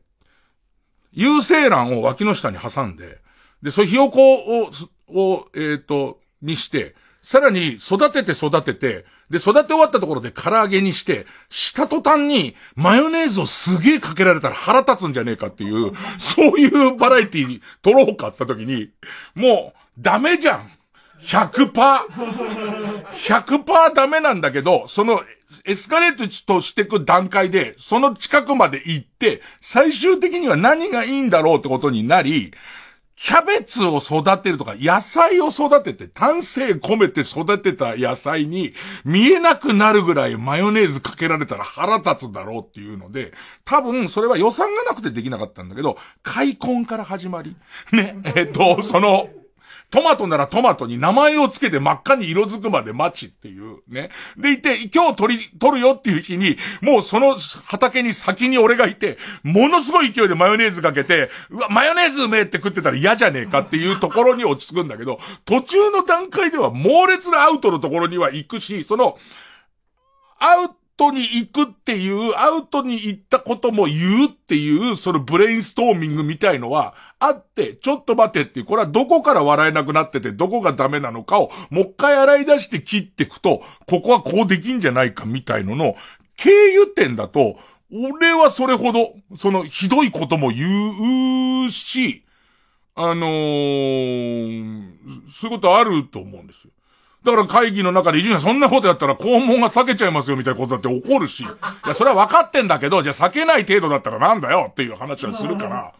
有精卵を脇の下に挟んで、で、そうひよこを、を、えっ、と、にして、さらに育てて育てて、で、育て終わったところで唐揚げにして、した途端にマヨネーズをすげえかけられたら腹立つんじゃねえかっていう、そういうバラエティ撮ろうかって言った時に、もう、ダメじゃん。100%。100%ダメなんだけど、そのエスカレートとしてく段階で、その近くまで行って、最終的には何がいいんだろうってことになり、キャベツを育てるとか、野菜を育てて、丹精込めて育てた野菜に見えなくなるぐらいマヨネーズかけられたら腹立つだろうっていうので、多分それは予算がなくてできなかったんだけど、開墾から始まり、ね、えっと、その、トマトならトマトに名前をつけて真っ赤に色づくまで待ちっていうね。でいて、今日取り、取るよっていう日に、もうその畑に先に俺がいて、ものすごい勢いでマヨネーズかけて、うわ、マヨネーズうめえって食ってたら嫌じゃねえかっていうところに落ち着くんだけど、途中の段階では猛烈なアウトのところには行くし、その、アウトトに行くっていう、アウトに行ったことも言うっていう、そのブレインストーミングみたいのはあって、ちょっと待てっていう、これはどこから笑えなくなってて、どこがダメなのかを、もう一回洗い出して切っていくと、ここはこうできんじゃないかみたいのの、経由点だと、俺はそれほど、その、ひどいことも言うし、あのー、そういうことあると思うんですよ。だから会議の中で伊集院そんなことやったら肛門が避けちゃいますよみたいなことだって起こるし。いや、それは分かってんだけど、じゃあ避けない程度だったらなんだよっていう話はするから。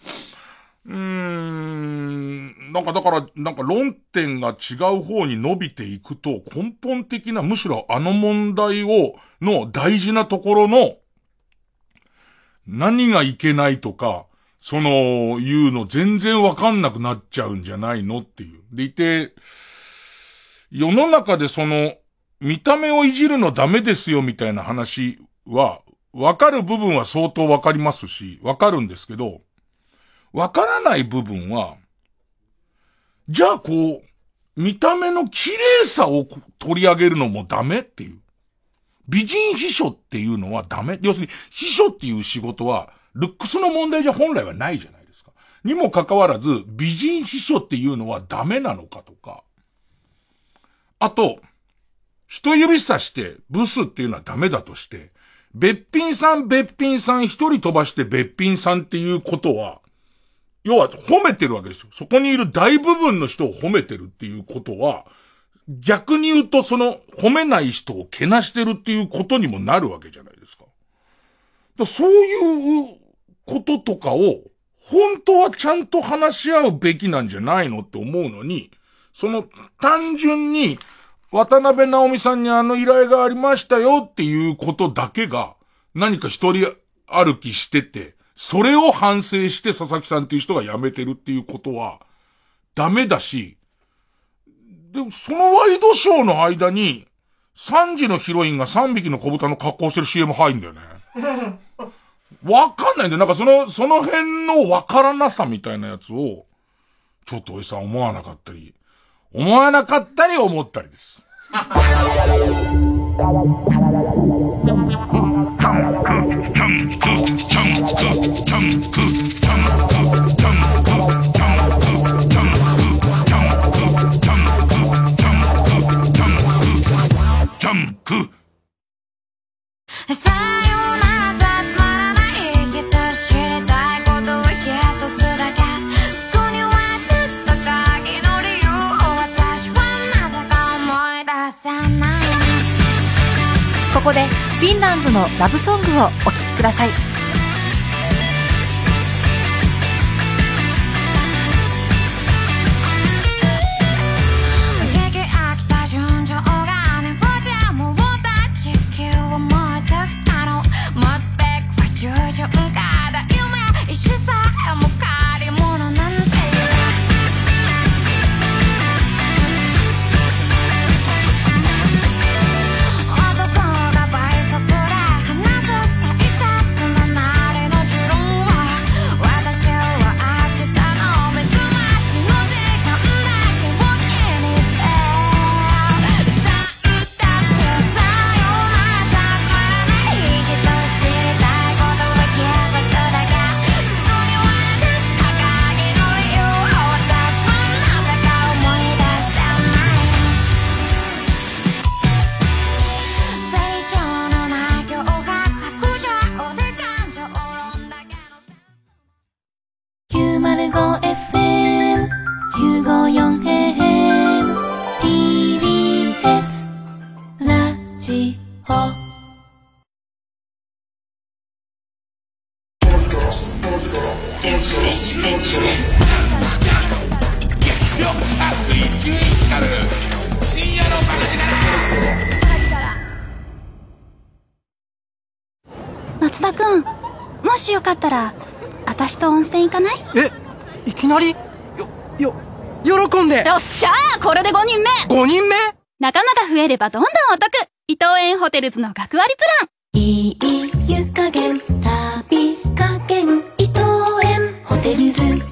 うーん、なんかだから、なんか論点が違う方に伸びていくと、根本的な、むしろあの問題を、の大事なところの、何がいけないとか、その、いうの全然わかんなくなっちゃうんじゃないのっていう。でいて、世の中でその、見た目をいじるのダメですよみたいな話は、わかる部分は相当わかりますし、わかるんですけど、わからない部分は、じゃあこう、見た目の綺麗さを取り上げるのもダメっていう。美人秘書っていうのはダメ要するに、秘書っていう仕事は、ルックスの問題じゃ本来はないじゃないですか。にもかかわらず、美人秘書っていうのはダメなのかとか。あと、一指さしてブスっていうのはダメだとして、べっぴんさんべっぴんさん一人飛ばしてべっぴんさんっていうことは、要は褒めてるわけですよ。そこにいる大部分の人を褒めてるっていうことは、逆に言うとその褒めない人をけなしてるっていうことにもなるわけじゃないですか。かそういうこととかを、本当はちゃんと話し合うべきなんじゃないのって思うのに、その単純に渡辺直美さんにあの依頼がありましたよっていうことだけが何か一人歩きしてて、それを反省して佐々木さんっていう人が辞めてるっていうことはダメだし、でもそのワイドショーの間に3時のヒロインが3匹の小豚の格好してる CM 入るんだよね。(laughs) わかんないんだよ。なんかその、その辺のわからなさみたいなやつを、ちょっとおじさん思わなかったり、思わなかったり思ったりです。(laughs) ここでフィンランズのラブソングをお聴きください。かったら、私と温泉行かない？え、いきなり？よ、よ、喜んで。よっしゃーこれで5人目 !5 人目？仲間が増えればどんどんお得。伊藤園ホテルズの学割プラン。いい湯加減、旅加減、伊藤園ホテルズ。ス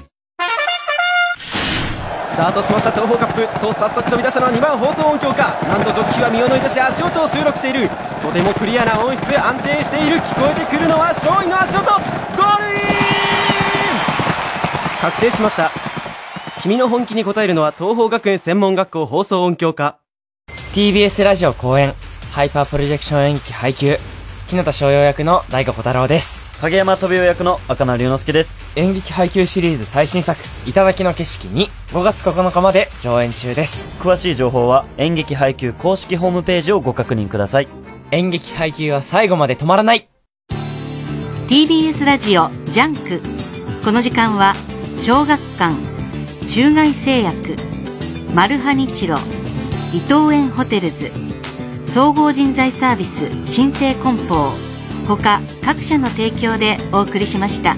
タートしました東方カップと早速飛び出したのは2番放送音響か。なんとジョッキーは身を乗り出し足音を収録している。とてもクリアな音質安定している。聞こえてくるのは勝利の足音。ゴールイン！確定しました。君の本気に応えるのは東邦学園専門学校放送音響科 TBS ラジオ公演。ハイパープロジェクション演劇配給。日向翔陽役の大悟小太郎です。影山飛雄役の赤名龍之介です。演劇配給シリーズ最新作「頂の景色」に5月9日まで上演中です。詳しい情報は演劇配給公式ホームページをご確認ください。演劇配給は最後まで止まらない。TBS ラジオジャンク。この時間は小学館中外製薬マルハニチロ伊藤園ホテルズ総合人材サービス新生梱包他各社の提供でお送りしました。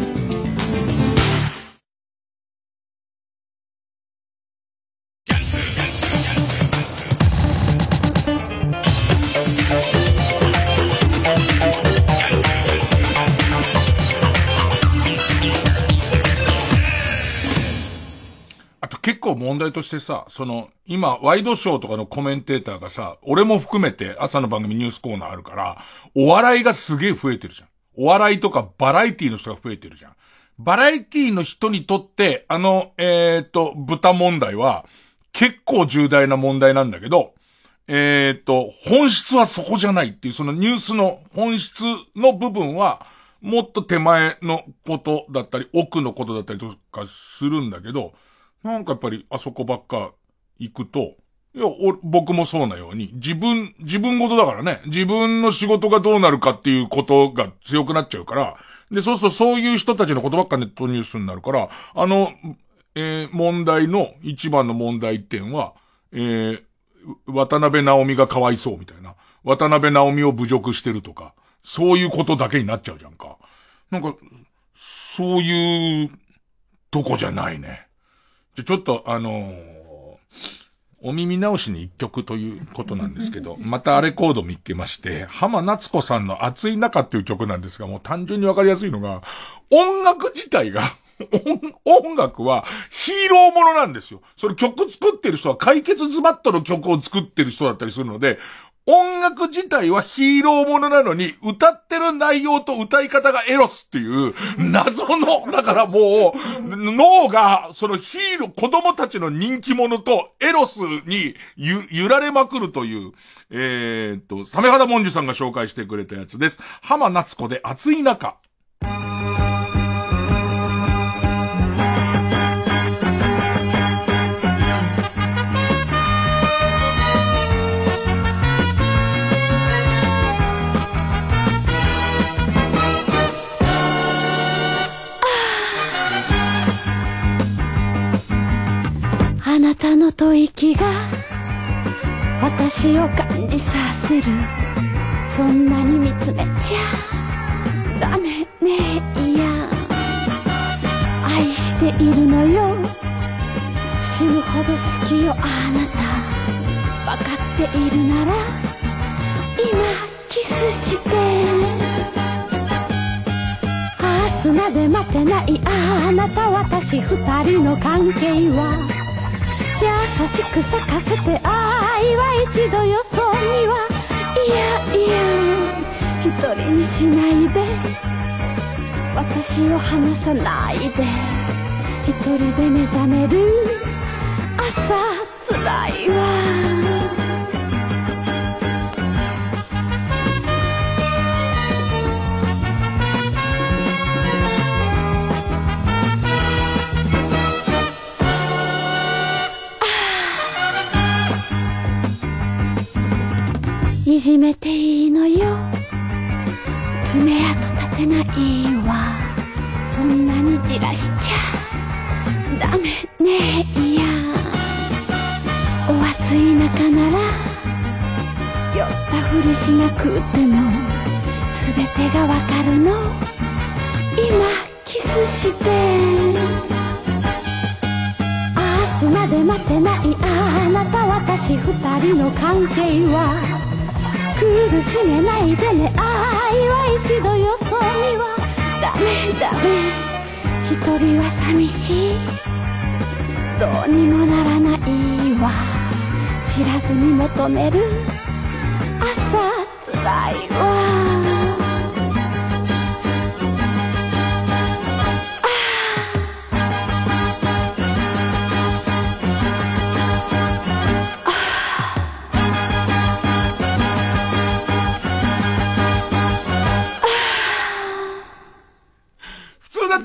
問題としてさ、その、今、ワイドショーとかのコメンテーターがさ、俺も含めて朝の番組ニュースコーナーあるから、お笑いがすげえ増えてるじゃん。お笑いとかバラエティの人が増えてるじゃん。バラエティの人にとって、あの、えー、っと、豚問題は、結構重大な問題なんだけど、えー、っと、本質はそこじゃないっていう、そのニュースの本質の部分は、もっと手前のことだったり、奥のことだったりとかするんだけど、なんかやっぱりあそこばっか行くと、いや、僕もそうなように、自分、自分事だからね、自分の仕事がどうなるかっていうことが強くなっちゃうから、で、そうするとそういう人たちのことばっかネットニュースになるから、あの、えー、問題の一番の問題点は、えー、渡辺直美がかわいそうみたいな。渡辺直美を侮辱してるとか、そういうことだけになっちゃうじゃんか。なんか、そういうとこじゃないね。じゃ、ちょっとあのー、お耳直しに一曲ということなんですけど、またレコード見っけまして、浜夏子さんの熱い中っていう曲なんですが、もう単純にわかりやすいのが、音楽自体が (laughs) 音楽はヒーローものなんですよ。それ曲作ってる人は解決ズバットの曲を作ってる人だったりするので、音楽自体はヒーローものなのに、歌ってる内容と歌い方がエロスっていう、謎の、だからもう、脳が、そのヒーロー、子供たちの人気者とエロスにゆ、揺られまくるという、えー、っと、サメ肌モンジュさんが紹介してくれたやつです。浜夏子で暑い中。たの吐息が私を感じさせる。そんなに見つめちゃダメねいや。愛しているのよ。死ぬほど好きよあなた。分かっているなら今キスして。明日まで待てないあなた。私二人の関係はしく咲かせて愛は一度よそには。いやいや一人にしないで。私を離さないで。一人で目覚める。朝つらいわ。いじめていいのよ。爪痕立てないわ。そんなにじらしちゃ。ダメねいや。お暑い中なら酔ったふりしなくても全てがわかるの。今キスして。明日まで待てない。あなた私二人の関係は。苦しめないでね。愛は一度よそ見はダメダメ。一人は寂しい。どうにもならないわ。知らずに求める。朝つらいわ。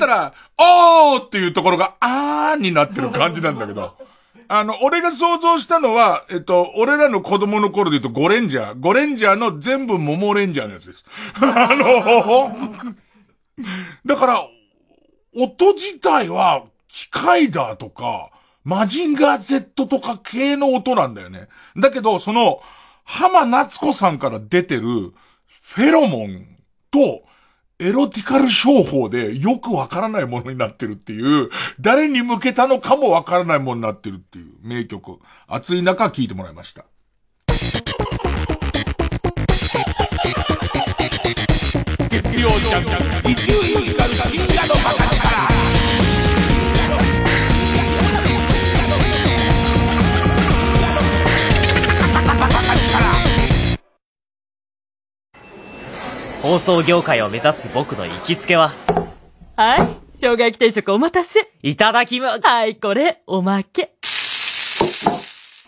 ったら、おーっていうところが、あーになってる感じなんだけど。(laughs) あの、俺が想像したのは、えっと、俺らの子供の頃で言うとゴレンジャー。ゴレンジャーの全部モモレンジャーのやつです。(laughs) あの、だから、音自体は、機械だとか、マジンガー Z とか系の音なんだよね。だけど、その、浜夏子さんから出てる、フェロモンと、エロティカル商法でよくわからないものになってるっていう、誰に向けたのかもわからないものになってるっていう名曲。熱い中聴いてもらいました。月曜ジャンク、伊集院光深夜のバカ放送業界を目指す僕の行きつけは、はい。生姜焼き定食お待たせ。いただきま、はい、これ、おまけ。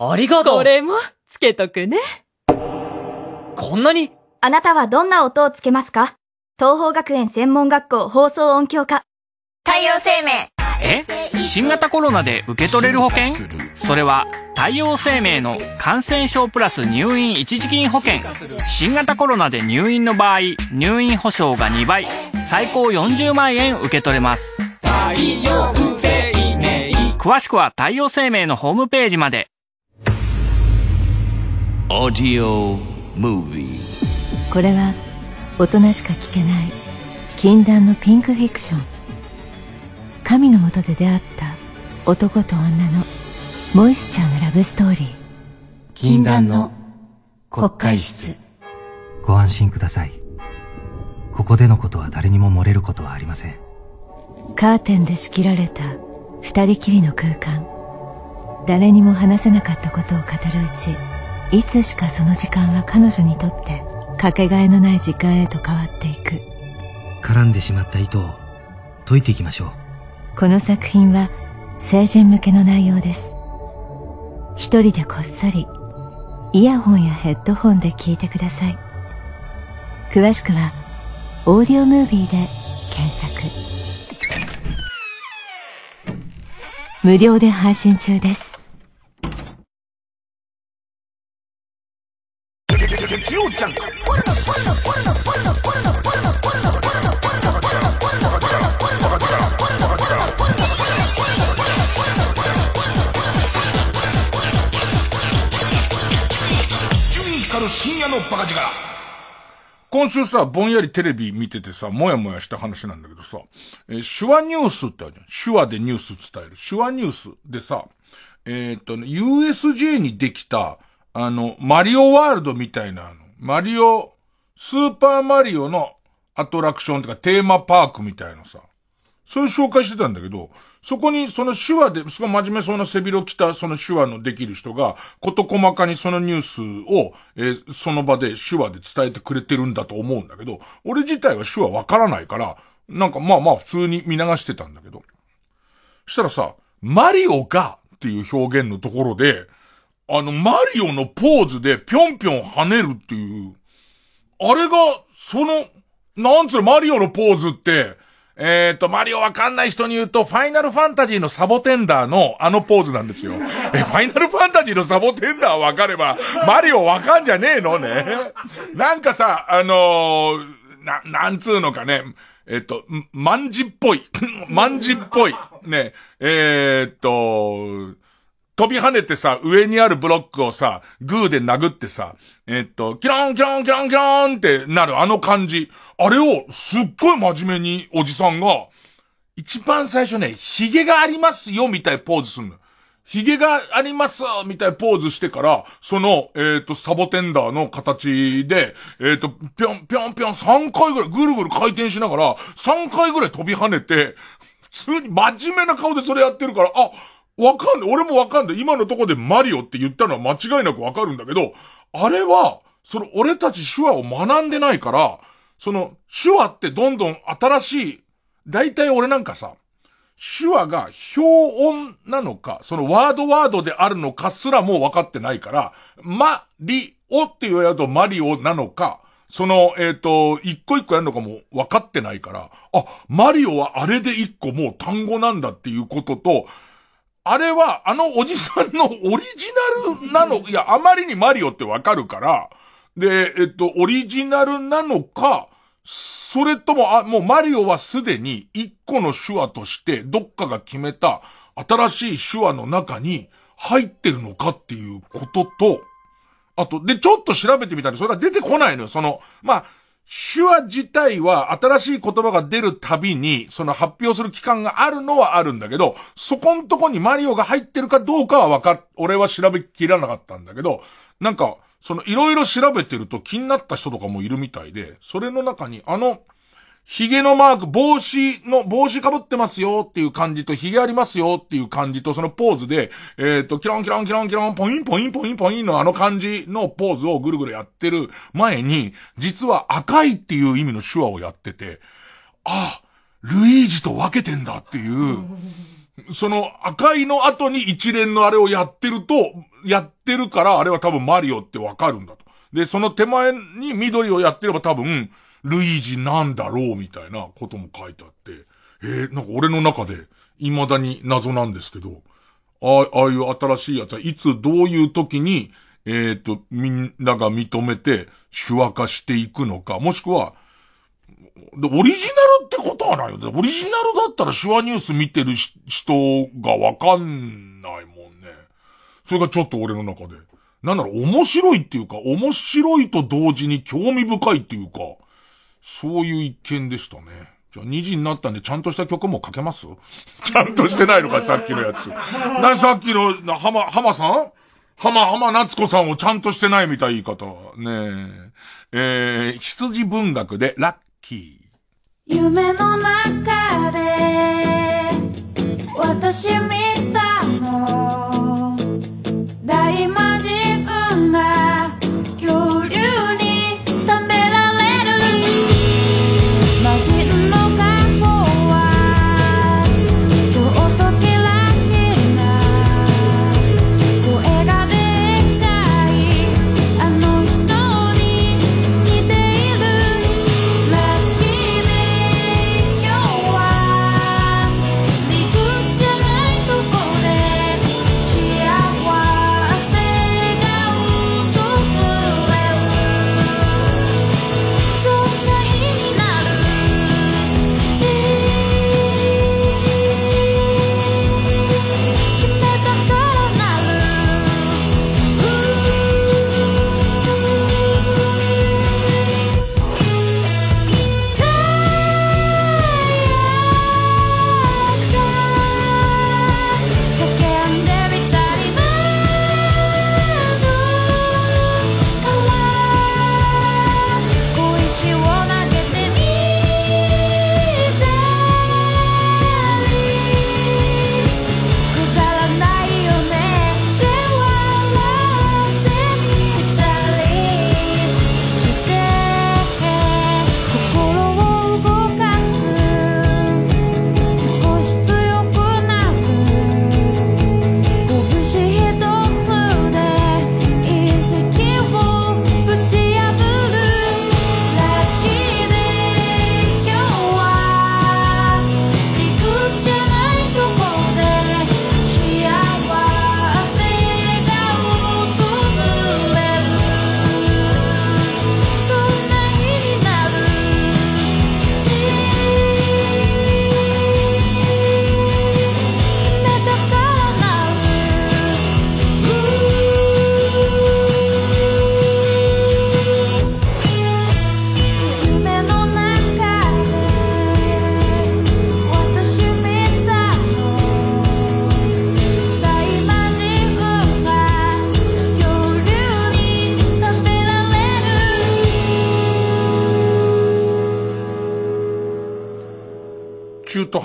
ありがとうこれも、つけとくね。こんなに？あなたはどんな音をつけますか？東方学園専門学校放送音響科。太陽生命え？新型コロナで受け取れる保険？それは太陽生命の感染症プラス入院一時金保険。新型コロナで入院の場合入院保証が2倍。最高40万円受け取れます。太陽生命詳しくは太陽生命のホームページまで。Audio Movie これは大人しか聞けない禁断のピンクフィクション。神のもとで出会った男と女のモイスチャーなラブストーリー。禁断の国会室。ご安心ください。ここでのことは誰にも漏れることはありません。カーテンで仕切られた二人きりの空間。誰にも話せなかったことを語るうちいつしかその時間は彼女にとってかけがえのない時間へと変わっていく。絡んでしまった糸を解いていきましょう。この作品は成人向けの内容です一人でこっそりイヤホンやヘッドホンで聞いてください詳しくはオーディオムービーで検索無料で配信中です光る深夜のバカ力。今週さ、ぼんやりテレビ見ててさ、もやもやした話なんだけどさ、えー手話ニュースってあるじゃん。手話でニュース伝える。手話ニュースでさ、えーっとね、USJ にできた、あの、マリオワールドみたいなの。マリオ、スーパーマリオのアトラクションとかテーマパークみたいなさ、そういう紹介してたんだけど、そこにその手話で、すごい真面目そうな背広着たその手話のできる人が、こと細かにそのニュースを、えーその場で手話で伝えてくれてるんだと思うんだけど、俺自体は手話わからないから、なんかまあまあ普通に見流してたんだけど。したらさ、マリオがっていう表現のところで、あの、マリオのポーズでぴょんぴょん跳ねるっていう、あれが、その、なんつうの、マリオのポーズって、えっ、と、マリオわかんない人に言うと、ファイナルファンタジーのサボテンダーのあのポーズなんですよ。(laughs) え、ファイナルファンタジーのサボテンダーわかれば、マリオわかんじゃねえのね。なんかさ、あのーな、なんつうのかね、えっ、と、ん万字っぽい。(laughs) 万字っぽい。ね、えっ、と、飛び跳ねてさ、上にあるブロックをさ、グーで殴ってさ、えっと、キロンキロンキロンキロンってなるあの感じ。あれをすっごい真面目におじさんが、一番最初ね、髭がありますよみたいポーズすんの。髭がありますみたいポーズしてから、その、えっ、と、サボテンダーの形で、えっ、と、ぴょんぴょんぴょん3回ぐらいぐるぐる回転しながら、3回ぐらい飛び跳ねて、普通に真面目な顔でそれやってるから、あ、わかんない。俺もわかんない。今のとこでマリオって言ったのは間違いなくわかるんだけど、あれは、その俺たち手話を学んでないから、その手話ってどんどん新しい、大体俺なんかさ、手話が表音なのか、そのワードワードであるのかすらもう分かってないから、マリオって言われるとマリオなのか、その、えっ、と、一個一個やるのかも分かってないから、あ、マリオはあれで一個もう単語なんだっていうことと、あれは、あのおじさんのオリジナルなの、いや、あまりにマリオってわかるから、で、えっと、オリジナルなのか、それとも、あ、もうマリオはすでに一個の手話として、どっかが決めた新しい手話の中に入ってるのかっていうことと、あと、で、ちょっと調べてみたらそれが出てこないのよ。その、まあ、手話自体は新しい言葉が出るたびに、その発表する期間があるのはあるんだけど、そこんとこにマリオが入ってるかどうかはわかっ、俺は調べきらなかったんだけど、なんか、そのいろいろ調べてると気になった人とかもいるみたいで、それの中にあの、髭のマーク、帽子の、帽子被ってますよっていう感じと、髭ありますよっていう感じと、そのポーズで、えっ、と、キロンキロンキロンキロン、ポインポインポインポインのあの感じのポーズをぐるぐるやってる前に、実は赤いっていう意味の手話をやってて、あ、ルイージと分けてんだっていう、その赤いの後に一連のあれをやってると、やってるからあれは多分マリオってわかるんだと。で、その手前に緑をやってれば多分、ルイージなんだろうみたいなことも書いてあって、えー、なんか俺の中で未だに謎なんですけど、ああ、あいう新しいやつはいつどういう時に、えっ、ー、と、みんなが認めて手話化していくのか、もしくは、で、オリジナルってことはないよ。オリジナルだったら手話ニュース見てる人がわかんないもんね。それがちょっと俺の中で。なんだろう、面白いっていうか、面白いと同時に興味深いっていうか、そういう一見でしたね。じゃあ2時になったんでちゃんとした曲もかけます？ちゃんとしてないのか、さっきのやつ。な、さっきの、浜、浜さん？浜、浜夏子さんをちゃんとしてないみたい言い方。ねえ。えー、羊文学でラッキー。夢の中で、私見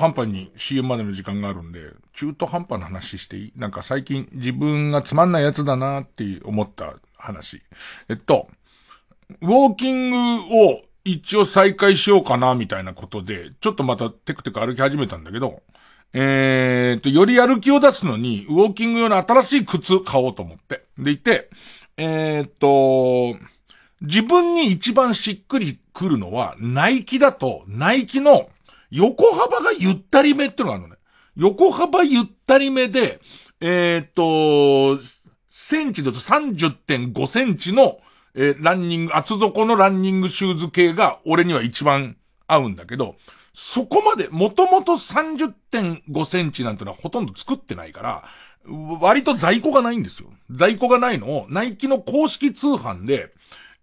半端に CM までの時間があるんで、中途半端な話していい？なんか最近自分がつまんないやつだなって思った話。えっと、ウォーキングを一応再開しようかなみたいなことで、ちょっとまたテクテク歩き始めたんだけど、えー、っと、よりやる気を出すのに、ウォーキング用の新しい靴買おうと思って。でいて、えー、っと、自分に一番しっくりくるのは、ナイキだと、ナイキの横幅がゆったりめってのがあるのね。横幅ゆったりめで、えーっと、センチだと30.5センチの、えーランニング、厚底のランニングシューズ系が俺には一番合うんだけど、そこまで、もともと30.5センチなんてのはほとんど作ってないから、割と在庫がないんですよ。在庫がないのを、ナイキの公式通販で、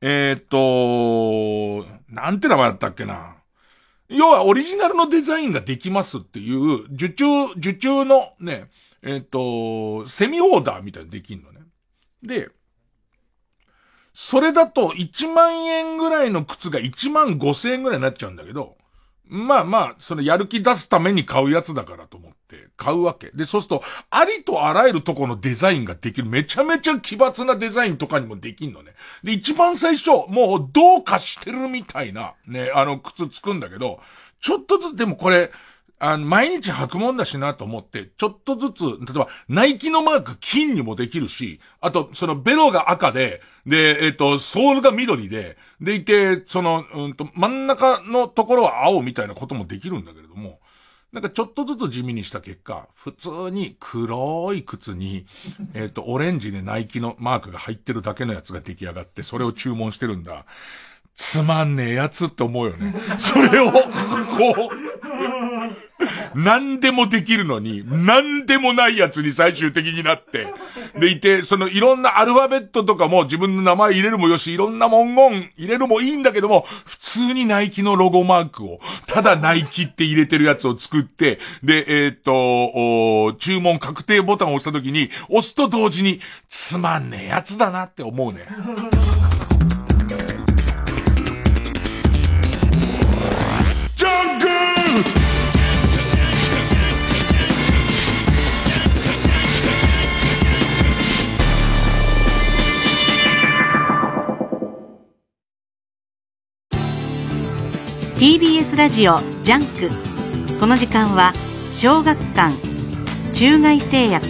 えーっと、なんて名前だったっけな。要はオリジナルのデザインができますっていう、受注、受注のね、えっ、と、セミオーダーみたいにできんのね。で、それだと1万円ぐらいの靴が1万5千円ぐらいになっちゃうんだけど、まあまあ、そのやる気出すために買うやつだからと思って買うわけ。で、そうすると、ありとあらゆるところのデザインができる。めちゃめちゃ奇抜なデザインとかにもできんのね。で、一番最初、もうどうかしてるみたいな、ね、あの靴つくんだけど、ちょっとずつ、でもこれ、あの、毎日履くもんだしなと思って、ちょっとずつ、例えば、ナイキのマーク金にもできるし、あと、そのベロが赤で、で、えっ、と、ソールが緑で、でいて、その、うんと、真ん中のところは青みたいなこともできるんだけれども、なんかちょっとずつ地味にした結果、普通に黒い靴に、えっ、と、オレンジでナイキのマークが入ってるだけのやつが出来上がって、それを注文してるんだ。つまんねえやつって思うよね。それを、こう、何でもできるのに、何でもないやつに最終的になって、でいて、そのいろんなアルファベットとかも自分の名前入れるもよし、いろんな文言入れるもいいんだけども、普通にナイキのロゴマークを、ただナイキって入れてるやつを作って、で、えー、っと、注文確定ボタンを押した時に、押すと同時に、つまんねえやつだなって思うね。TBS ラジオジャンク。この時間は小学館中外製薬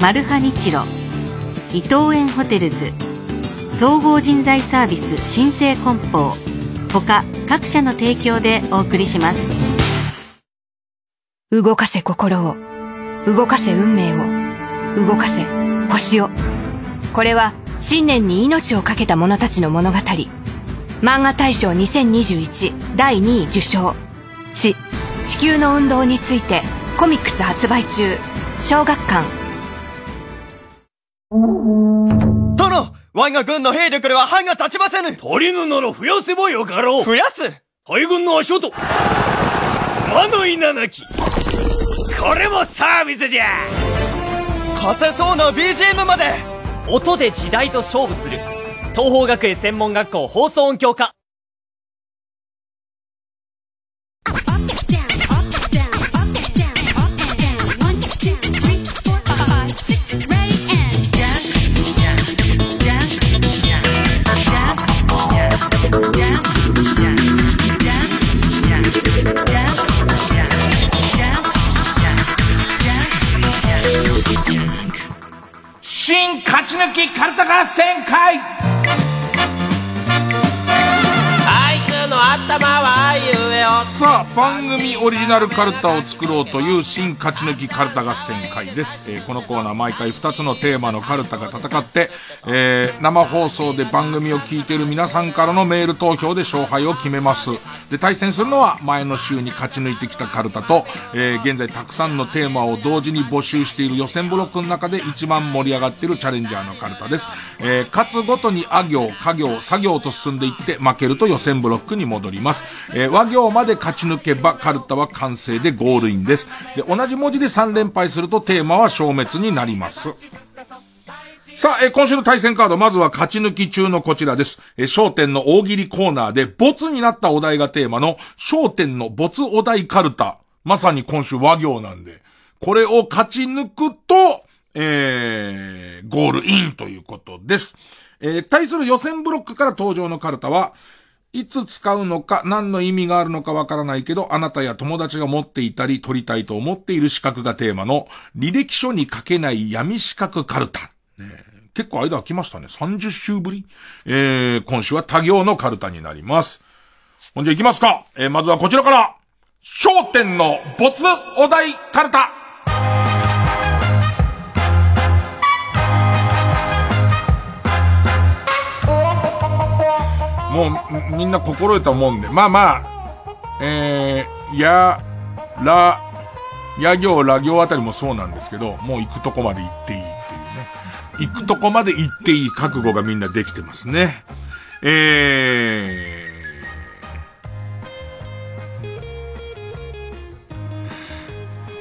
マルハニチロ伊藤園ホテルズ総合人材サービス新生梱包他各社の提供でお送りします。動かせ心を動かせ運命を動かせ星を。これは信念に命を懸けた者たちの物語。漫画大賞2021第2位受賞。地地球の運動についてコミックス発売中。小学館。殿我が軍の兵力では歯が立ちませぬ。足りぬなら増やせばよかろう。増やす。海軍の足音。魔の稲なき。これもサービスじゃ。勝てそうな BGM まで。音で時代と勝負する東邦学園専門学校放送音響科。新勝ち抜きカルタ合戦会頭はゆえをさあ番組オリジナルカルタを作ろうという新勝ち抜きカルタ合戦会です、えーこのコーナー毎回2つのテーマのカルタが戦って、えー生放送で番組を聞いている皆さんからのメール投票で勝敗を決めます。で対戦するのは前の週に勝ち抜いてきたカルタと、えー現在たくさんのテーマを同時に募集している予選ブロックの中で一番盛り上がっているチャレンジャーのカルタです、えー勝つごとにあ行家行作業と進んでいって負けると予選ブロックに戻ります、えー和行まで勝ち抜けばカルタは完成でゴールインですで同じ文字で3連敗するとテーマは消滅になりますさあ、えー今週の対戦カード、まずは勝ち抜き中のこちらです。えー、焦点の大喜利コーナーで、ボツになったお題がテーマの、焦点のボツお題カルタ。まさに今週和行なんで、これを勝ち抜くと、えー、ゴールインということです。えー対する予選ブロックから登場のカルタは、いつ使うのか、何の意味があるのかわからないけど、あなたや友達が持っていたり、取りたいと思っている資格がテーマの、履歴書に書けない闇資格カルタ。ね結構間空きましたね。30週ぶりえー、今週は他行のカルタになります。ほんじゃ行きますか。えー、まずはこちらから、焦点の没お題カルタ。もう、みんな心得たもんで。まあまあ、えー、や、ら、や行、ら行あたりもそうなんですけど、もう行くとこまで行っていいっていうね。行くとこまで行っていい覚悟がみんなできてますね。え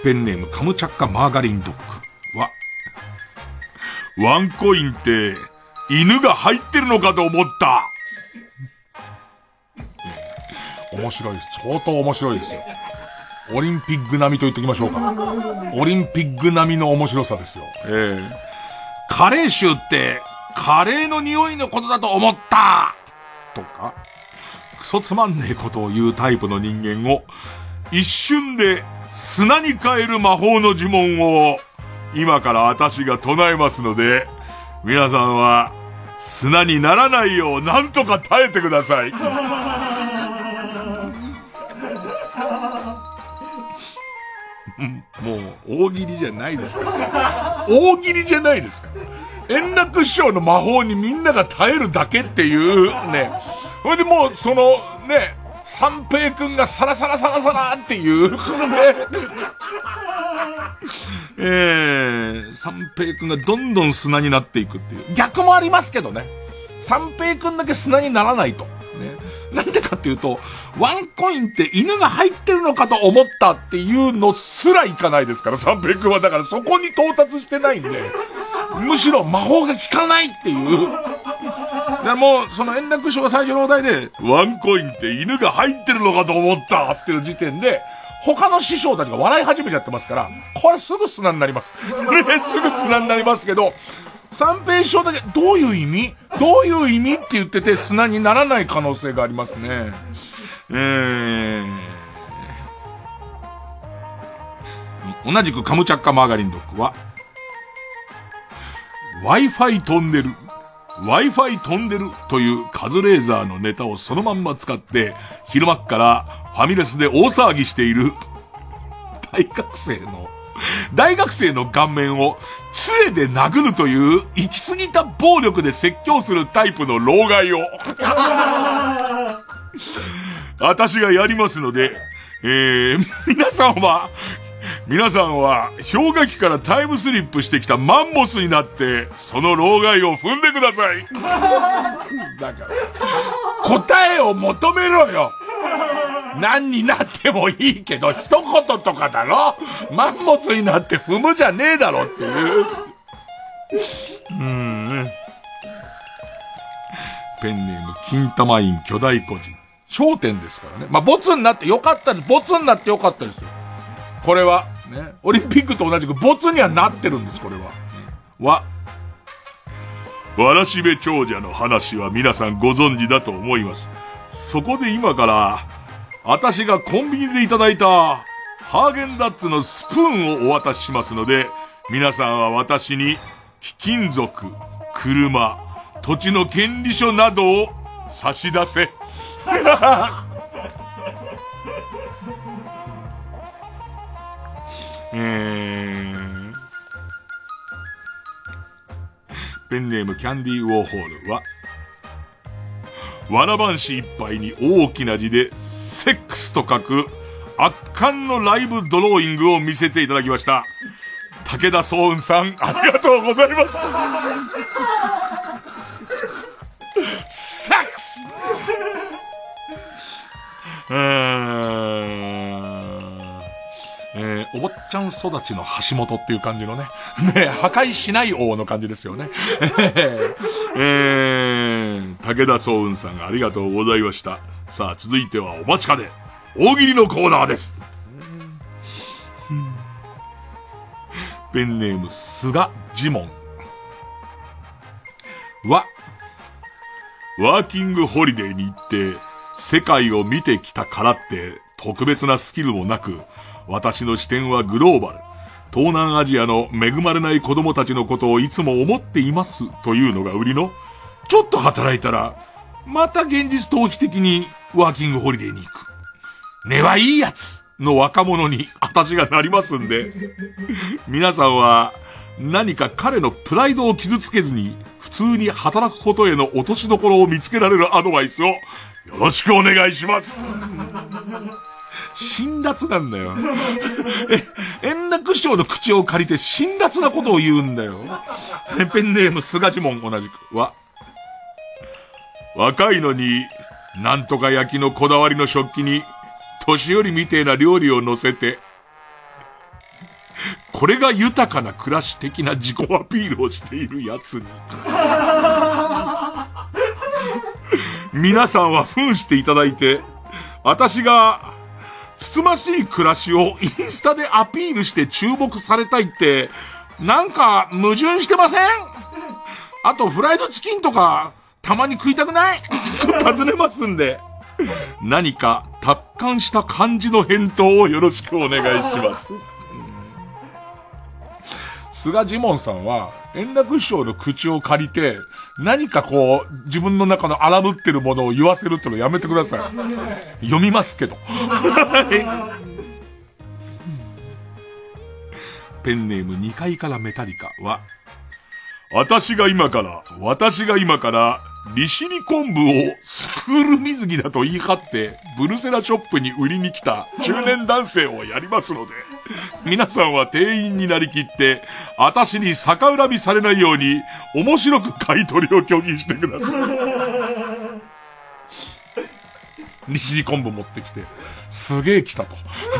ー、ペンネームカムチャッカマーガリンドッグは、ワンコインって、犬が入ってるのかと思った。面白いです。相当面白いですよ。オリンピック並みと言っておきましょうか。オリンピック並みの面白さですよ。ええー、カレー臭って、カレーの匂いのことだと思ったとか、クソつまんねえことを言うタイプの人間を、一瞬で砂に変える魔法の呪文を、今から私が唱えますので、皆さんは、砂にならないようなんとか耐えてください。もう、大喜利じゃないですから。大喜利じゃないですから。円楽師匠の魔法にみんなが耐えるだけっていうね。それでもう、その、ね、三平くんがサラサラサラサラっていう、ね。えー、三平くんがどんどん砂になっていくっていう。逆もありますけどね。三平くんだけ砂にならないと。ね。なんでかっていうと、ワンコインって犬が入ってるのかと思ったっていうのすらいかないですから、三平くんは。だからそこに到達してないんで、むしろ魔法が効かないっていう。でもう、その円楽師匠が最初のお題で、ワンコインって犬が入ってるのかと思ったっていう時点で、他の師匠たちが笑い始めちゃってますから、これすぐ砂になります。ね、すぐ砂になりますけど、三平師匠だけ、どういう意味？どういう意味？って言ってて砂にならない可能性がありますね。えー、同じくカムチャッカマーガリンドッグは、Wi-Fi トンネル、Wi-Fi トンネルというカズレーザーのネタをそのまんま使って、昼間っからファミレスで大騒ぎしている大学生の、大学生の顔面を杖で殴るという行き過ぎた暴力で説教するタイプの老害を。私がやりますので、えー、皆さんは、皆さんは、氷河期からタイムスリップしてきたマンモスになって、その老害を踏んでください。だから、答えを求めろよ何になってもいいけど、一言とかだろマンモスになって踏むじゃねえだろっていう。うん。ペンネーム、金玉院巨大個人。焦点ですからね。まあ、ボツになってよかったです。ボツになってよかったですよ。これは、ね。オリンピックと同じくボツにはなってるんです、これは。わ。わらしべ長者の話は皆さんご存知だと思います。そこで今から、私がコンビニでいただいた、ハーゲンダッツのスプーンをお渡ししますので、皆さんは私に、貴金属、車、土地の権利書などを差し出せ。えー、ペンネームキャンディーウォーホールは、わらばんし一杯に大きな字で、セックスと書く、圧巻のライブドローイングを見せていただきました。武田総雲さん、ありがとうございます。セックスえー、お坊ちゃん育ちの橋本っていう感じのね。(laughs) ね、破壊しない王の感じですよね。(laughs) えー、武田総雲さんありがとうございました。さあ、続いてはお待ちかね。大喜利のコーナーです。(laughs) ペンネーム、菅ジモン。わ、ワーキングホリデーに行って、世界を見てきたからって、特別なスキルもなく、私の視点はグローバル。東南アジアの恵まれない子供たちのことをいつも思っていますというのが売りの、ちょっと働いたら、また現実逃避的にワーキングホリデーに行く。根はいいやつの若者に私がなりますんで、皆さんは何か彼のプライドを傷つけずに普通に働くことへの落としどころを見つけられるアドバイスをよろしくお願いします。辛辣なんだよ。え、円楽師匠の口を借りて辛辣なことを言うんだよ。ペンネーム菅ジモン同じくは、若いのに、なんとか焼きのこだわりの食器に、年寄りみてえな料理を乗せて、これが豊かな暮らし的な自己アピールをしているやつに。皆さんは扮していただいて、私が、つつましい暮らしをインスタでアピールして注目されたいって、なんか矛盾してません？あと、フライドチキンとか、たまに食いたくない？(laughs) と尋ねますんで、何か達観した感じの返答をよろしくお願いします。菅ジモンさんは、円楽師匠の口を借りて、何かこう、自分の中の荒ぶってるものを言わせるってのやめてください。読みますけど。ペンネーム2階からメタリカは、私が今から、私が今から、利尻昆布をスクール水着だと言い張って、ブルセラショップに売りに来た中年男性をやりますので、皆さんは店員になりきって、私に逆恨みされないように、面白く買い取りを拒否してください。利尻昆布持ってきて、すげえ来たと。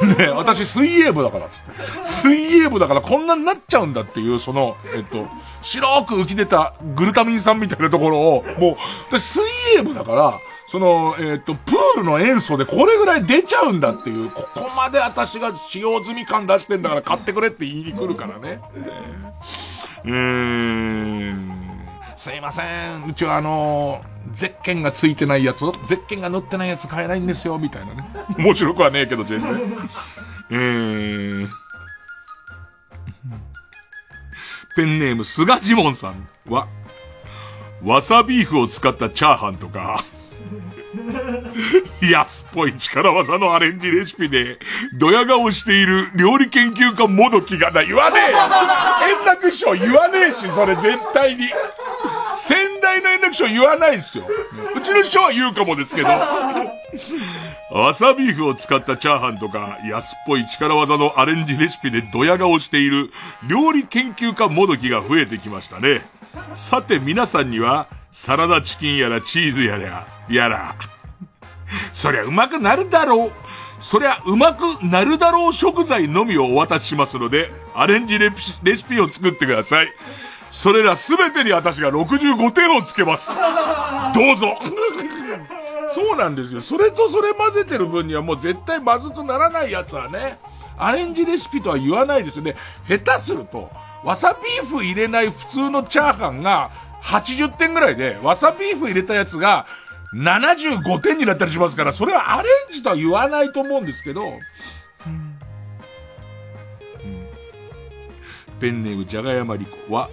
ね私水泳部だからつって。水泳部だからこんなになっちゃうんだっていう、その、えっと、白く浮き出たグルタミン酸みたいなところを、もう、私水泳部だから、その、えっ、と、プールの塩素でこれぐらい出ちゃうんだっていう、ここまで私が使用済み感出してんだから買ってくれって言いに来るからね。えー、すいません。うちはあの、ゼッケンがついてないやつ、ゼッケンが塗ってないやつ買えないんですよ、みたいなね。面白くはねえけど、全然。えー、ペンネーム、菅ジモンさんは、わさビーフを使ったチャーハンとか、(laughs) 安っぽい力技のアレンジレシピで、ドヤ顔している料理研究家もどきがな、言わねえ円楽師匠言わねえし、それ絶対に。先代の円楽師匠言わないっすよ。うちの師匠は言うかもですけど。わさビーフを使ったチャーハンとか、安っぽい力技のアレンジレシピでドヤ顔している料理研究家もどきが増えてきましたね。さて皆さんには、サラダチキンやらチーズやら、やら。そりゃうまくなるだろう。そりゃうまくなるだろう食材のみをお渡ししますので、アレンジレシピを作ってください。それらすべてに私が65点をつけます。どうぞ。そうなんですよ。それとそれ混ぜてる分にはもう絶対まずくならないやつはね、アレンジレシピとは言わないですよね。下手すると、わさビーフ入れない普通のチャーハンが80点ぐらいで、わさビーフ入れたやつが75点になったりしますから、それはアレンジとは言わないと思うんですけど、ペンネームじゃがやまりこは、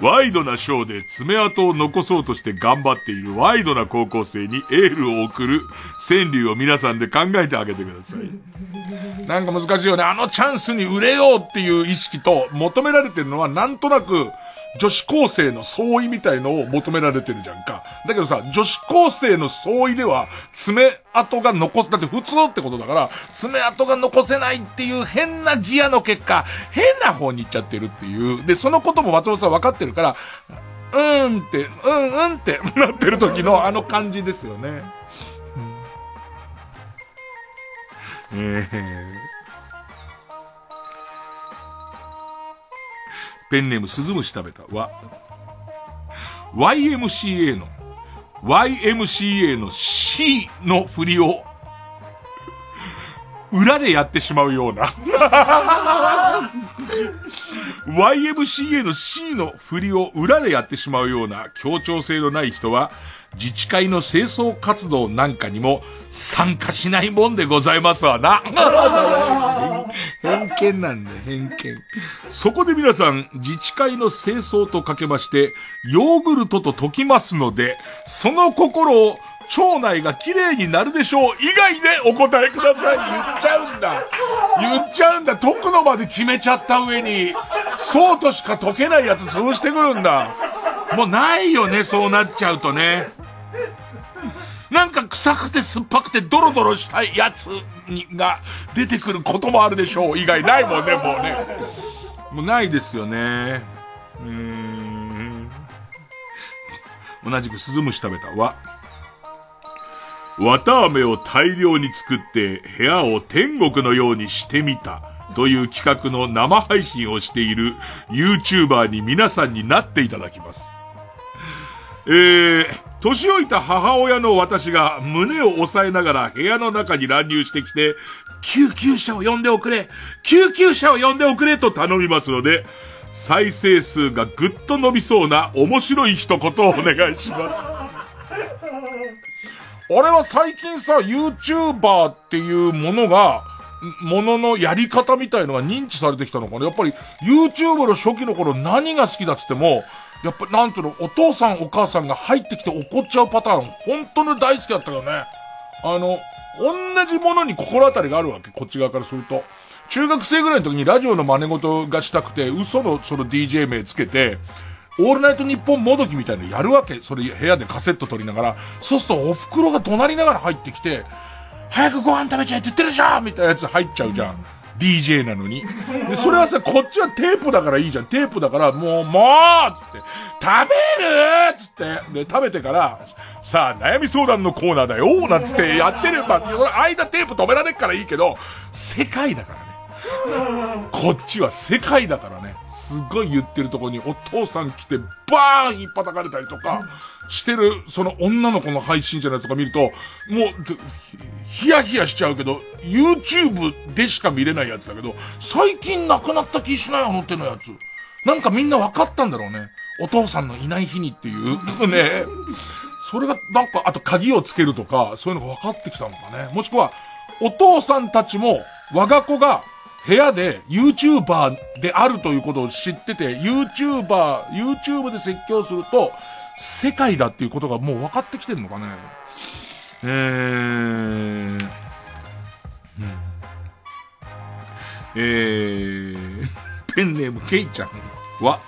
ワイドなショーで爪痕を残そうとして頑張っているワイドな高校生にエールを送る川柳を皆さんで考えてあげてください。なんか難しいよね。あのチャンスに売れようっていう意識と求められてるのはなんとなく女子高生の相違みたいのを求められてるじゃんか。だけどさ、女子高生の相違では、爪痕が残す、だって普通ってことだから、爪痕が残せないっていう変なギアの結果、変な方に行っちゃってるっていう。で、そのことも松本さん分かってるから、うーんって、うんうんってなってる時のあの感じですよね。えーペンネーム鈴虫食べたは、YMCA の、YMCA の C の振りを、裏でやってしまうような YMCA の C の振りを裏でやってしまうような協調性のない人は、自治会の清掃活動なんかにも参加しないもんでございますわな。(laughs) 偏見なんだよ、偏見。そこで皆さん、自治会の清掃とかけまして、ヨーグルトと解きますので、その心を腸内が綺麗になるでしょう以外でお答えください。言っちゃうんだ。言っちゃうんだ。解くのまで決めちゃった上に、そうとしか解けないやつ潰してくるんだ。もうないよね、そうなっちゃうとね。なんか臭くて酸っぱくてドロドロしたいやつにが出てくることもあるでしょう以外ないもんね、もうね。もうないですよね。うーん。同じくスズムシ食べたは、綿飴を大量に作って部屋を天国のようにしてみたという企画の生配信をしている YouTuber に皆さんになっていただきます。えー、年老いた母親の私が胸を押さえながら部屋の中に乱入してきて、救急車を呼んでおくれ救急車を呼んでおくれと頼みますので、再生数がぐっと伸びそうな面白い一言をお願いします。(laughs) あれは最近さ、YouTuber っていうものが、もののやり方みたいのが認知されてきたのかなやっぱり YouTube の初期の頃何が好きだっつっても、やっぱ、なんていうの、お父さんお母さんが入ってきて怒っちゃうパターン、本当に大好きだったよね。あの、同じものに心当たりがあるわけ、こっち側からすると。中学生ぐらいの時にラジオの真似事がしたくて、嘘のその DJ 名つけて、オールナイトニッポンもどきみたいなのやるわけ。それ部屋でカセット撮りながら。そうするとお袋が怒鳴りながら入ってきて、早くご飯食べちゃえって言ってるじゃんみたいなやつ入っちゃうじゃん。DJ なのに。で、それはさ、こっちはテープだからいいじゃん。テープだから、もう、もうつって、食べるつって、で、食べてから、さあ、悩み相談のコーナーだよーなんつってやってれば、間テープ止められっからいいけど、世界だからね。こっちは世界だからね。すっごい言ってるとこにお父さん来て、バーン引っ叩かれたりとか、してる、その女の子の配信者のやつとか見ると、もう、ヒヤヒヤしちゃうけど、YouTube でしか見れないやつだけど、最近亡くなった気しないあの手のやつ。なんかみんな分かったんだろうね。お父さんのいない日にっていう (laughs) ね。それが、なんか、あと鍵をつけるとか、そういうのが分かってきたのかね。もしくは、お父さんたちも、我が子が、部屋で YouTuber であるということを知ってて、YouTuber、YouTube で説教すると、世界だっていうことがもう分かってきてるのかね。えー、うんえー、(laughs) ペンネームケイちゃんは、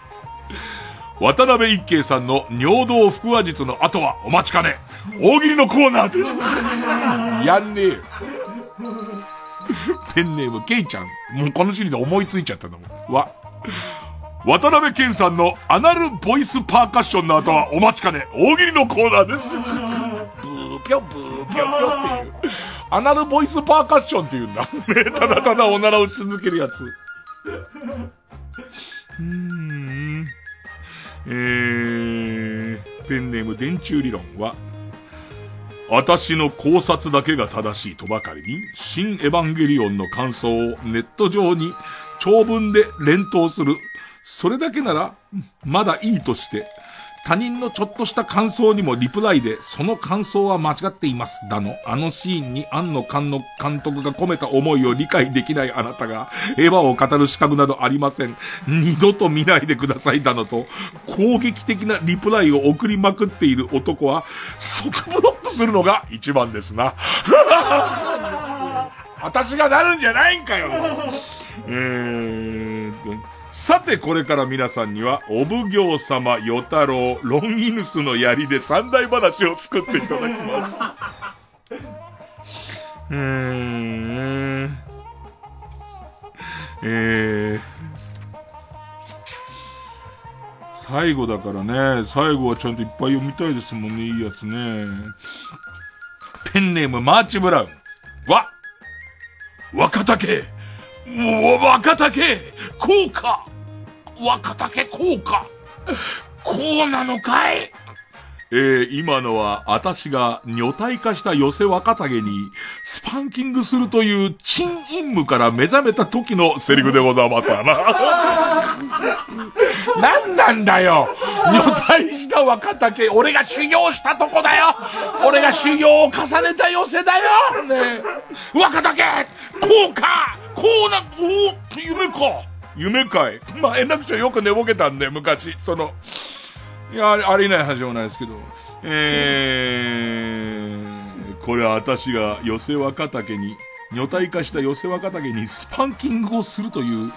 渡辺一慶さんの尿道腹話術の後はお待ちかね、大喜利のコーナーです。(laughs) やんねえよ。ペンネームケイちゃん。もうこのシリーズ思いついちゃったんだもん。は、渡辺健さんのアナルボイスパーカッションの後はお待ちかね、大喜利のコーナーです。ブーぴょブーぴょぴょっていう。アナルボイスパーカッションって言うんだ。ね、ただただおならをし続けるやつ。うーん。えー、ペンネーム電柱理論は、私の考察だけが正しいとばかりに、新エヴァンゲリオンの感想をネット上に長文で連投するそれだけなら、まだいいとして、他人のちょっとした感想にもリプライで、その感想は間違っています。だの、あのシーンに庵野監の監督が込めた思いを理解できないあなたが、エヴァを語る資格などありません。二度と見ないでください。だのと、攻撃的なリプライを送りまくっている男は、即ブロックするのが一番ですな。(laughs) 私がなるんじゃないんかよ。えー、さてこれから皆さんには、お奉行様、与太郎、ロンギヌスの槍で三大話を作っていただきます。うーん。えー。最後だからね、最後はちゃんといっぱい読みたいですもんね、いいやつね。ペンネームマーチブラウン。わ若竹若竹こうか。若竹こうか。こうなのかい？えー、今のは、私が女体化した寄せ若竹に、スパンキングするという、チン陰夢から目覚めた時のセリフでございますわな。(laughs) 何なんだよ！女体した若竹、俺が修行したとこだよ！俺が修行を重ねた寄せだよ！ね若竹こうかこうな、おお夢か。夢かい。まあ、円楽町よく寝ぼけたんで、昔。その、いや、ありえない話もないですけど。えー、これは私が寄せ若竹に、女体化した寄せ若竹にスパンキングをするという、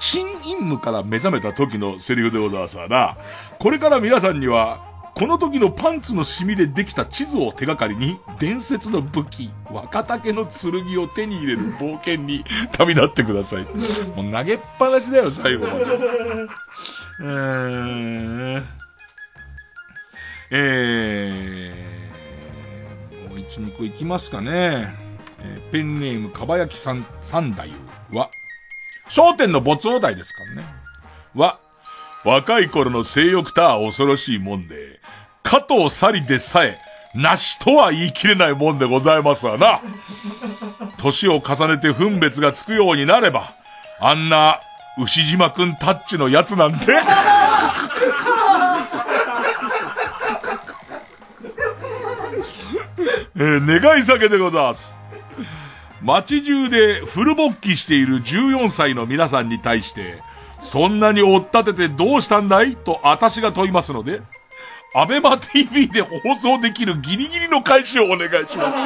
チンインムから目覚めた時のセリフでございますな。これから皆さんには、この時のパンツのシミでできた地図を手がかりに、伝説の武器、若竹の剣を手に入れる冒険に (laughs) 旅立ってください。もう投げっぱなしだよ、最後まで。えー、えー、もう一、二個いきますかね。えー、ペンネーム、かばやきさん、三太夫は、商店の没王代ですからね。は、若い頃の性欲とは恐ろしいもんで、加藤サリでさえ、なしとは言い切れないもんでございますわな。年を重ねて分別がつくようになれば、あんな、牛島くんタッチのやつなんて (laughs) えー、願い酒でございます。街中でフル勃起している14歳の皆さんに対して、そんなに追っ立ててどうしたんだい？と私が問いますので、アベマ TV で放送できるギリギリの開始をお願いします。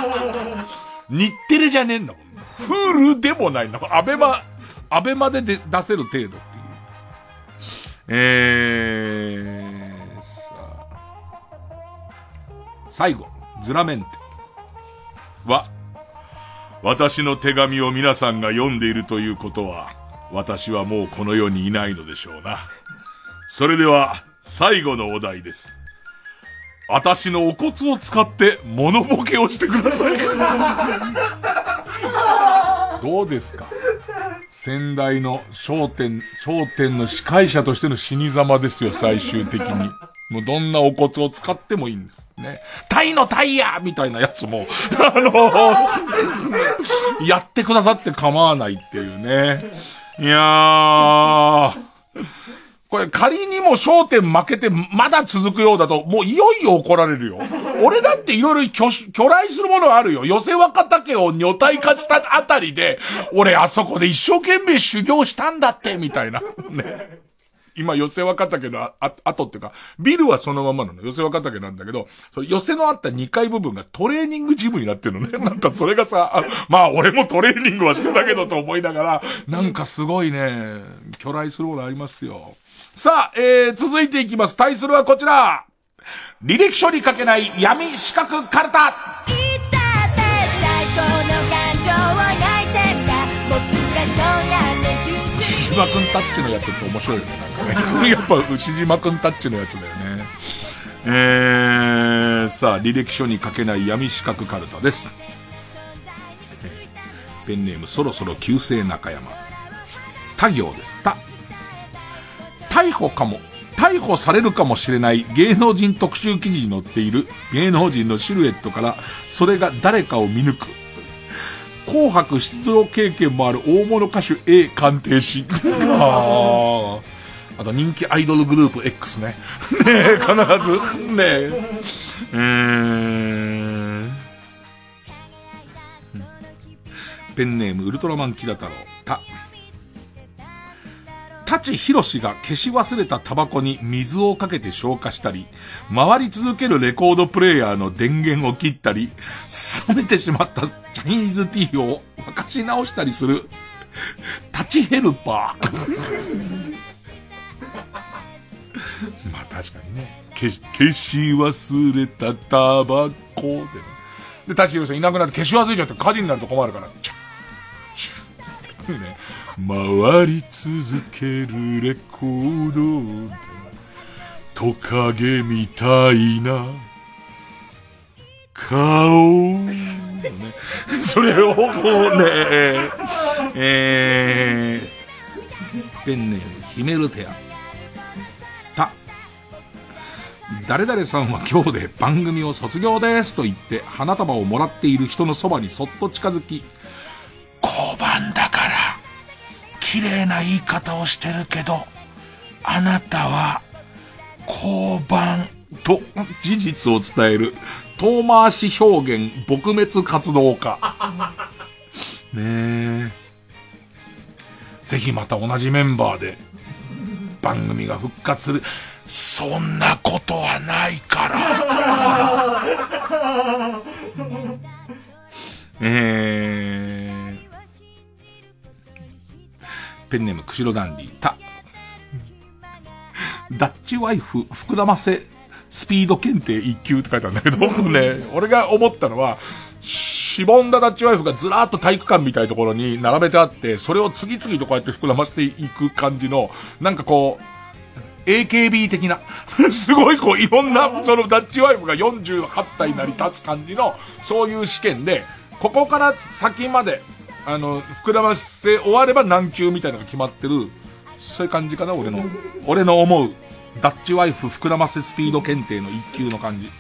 日テレじゃねえんだもん。フールでもないんだもん。アベマ、アベマでで出せる程度っていう。えー、さあ。最後、ズラメンテは、私の手紙を皆さんが読んでいるということは、私はもうこの世にいないのでしょうな。それでは、最後のお題です。私のお骨を使って物ボケをしてください。どうですか？先代の商店、商店の司会者としての死に様ですよ、最終的に。もうどんなお骨を使ってもいいんです。ね。タイのタイヤみたいなやつも、あのやってくださって構わないっていうね。いやー。これ仮にも焦点負けてまだ続くようだと、もういよいよ怒られるよ。(laughs) 俺だっていろいろ巨来するものあるよ。寄せ若竹を女体化したあたりで、俺あそこで一生懸命修行したんだって、みたいな。(laughs) ね。今、寄せ若竹のあ、あ、後っていうか、ビルはそのままなの。寄せ若竹なんだけど、そ寄せのあった2階部分がトレーニングジムになってるのね。(laughs) なんかそれがさ、あまあ俺もトレーニングはしてたけどと思いながら、なんかすごいね、巨来するものありますよ。さあ、えー、続いていきます。対するはこちら。履歴書に書けない闇四角カルタ。牛島くんタッチのやつって面白いよね。なんかね。(laughs) やっぱ牛島くんタッチのやつだよね。えー、さあ、履歴書に書けない闇四角カルタです。ペンネームそろそろ旧姓中山。他行です。他。逮捕かも、逮捕されるかもしれない芸能人特集記事に載っている芸能人のシルエットから、それが誰かを見抜く。紅白出場経験もある大物歌手 A 鑑定士。(laughs) ああと人気アイドルグループ X ね。(laughs) ねえ、必ず。ねえ。えー、ペンネームウルトラマンキダ太郎。た。舘ひろしが消し忘れたタバコに水をかけて消火したり、回り続けるレコードプレイヤーの電源を切ったり、冷めてしまったチャニーズティーを沸かし直したりする、タチヘルパー。まあ確かにね。消し、消し忘れたタバコで、ね。で、タチヒロさんいなくなって消し忘れちゃって火事になると困るから、チャッ、チュッ、ね。回り続けるレコードトカゲみたいな顔、それをこうね、えー、ペンネームヒメルテア。た。誰々さんは今日で番組を卒業ですと言って花束をもらっている人のそばにそっと近づき、交番だから綺麗な言い方をしてるけど、あなたは、交番と事実を伝える遠回し表現撲滅活動家。(laughs) ねえ。ぜひまた同じメンバーで番組が復活する。そんなことはないから。(laughs) えーペンネーム、釧路ダンディ、た。ダッチワイフ、膨らませ、スピード検定1級って書いてあるんだけど、ね、俺が思ったのは、しぼんだダッチワイフがずらーっと体育館みたいなところに並べてあって、それを次々とこうやって膨らませていく感じの、なんかこう、AKB 的な、(laughs) すごいこういろんな、そのダッチワイフが48体成り立つ感じの、そういう試験で、ここから先まで、あの、膨らませ終われば何級みたいなのが決まってる、そういう感じかな、俺の。俺の思うダッチワイフ膨らませスピード検定の一級の感じ。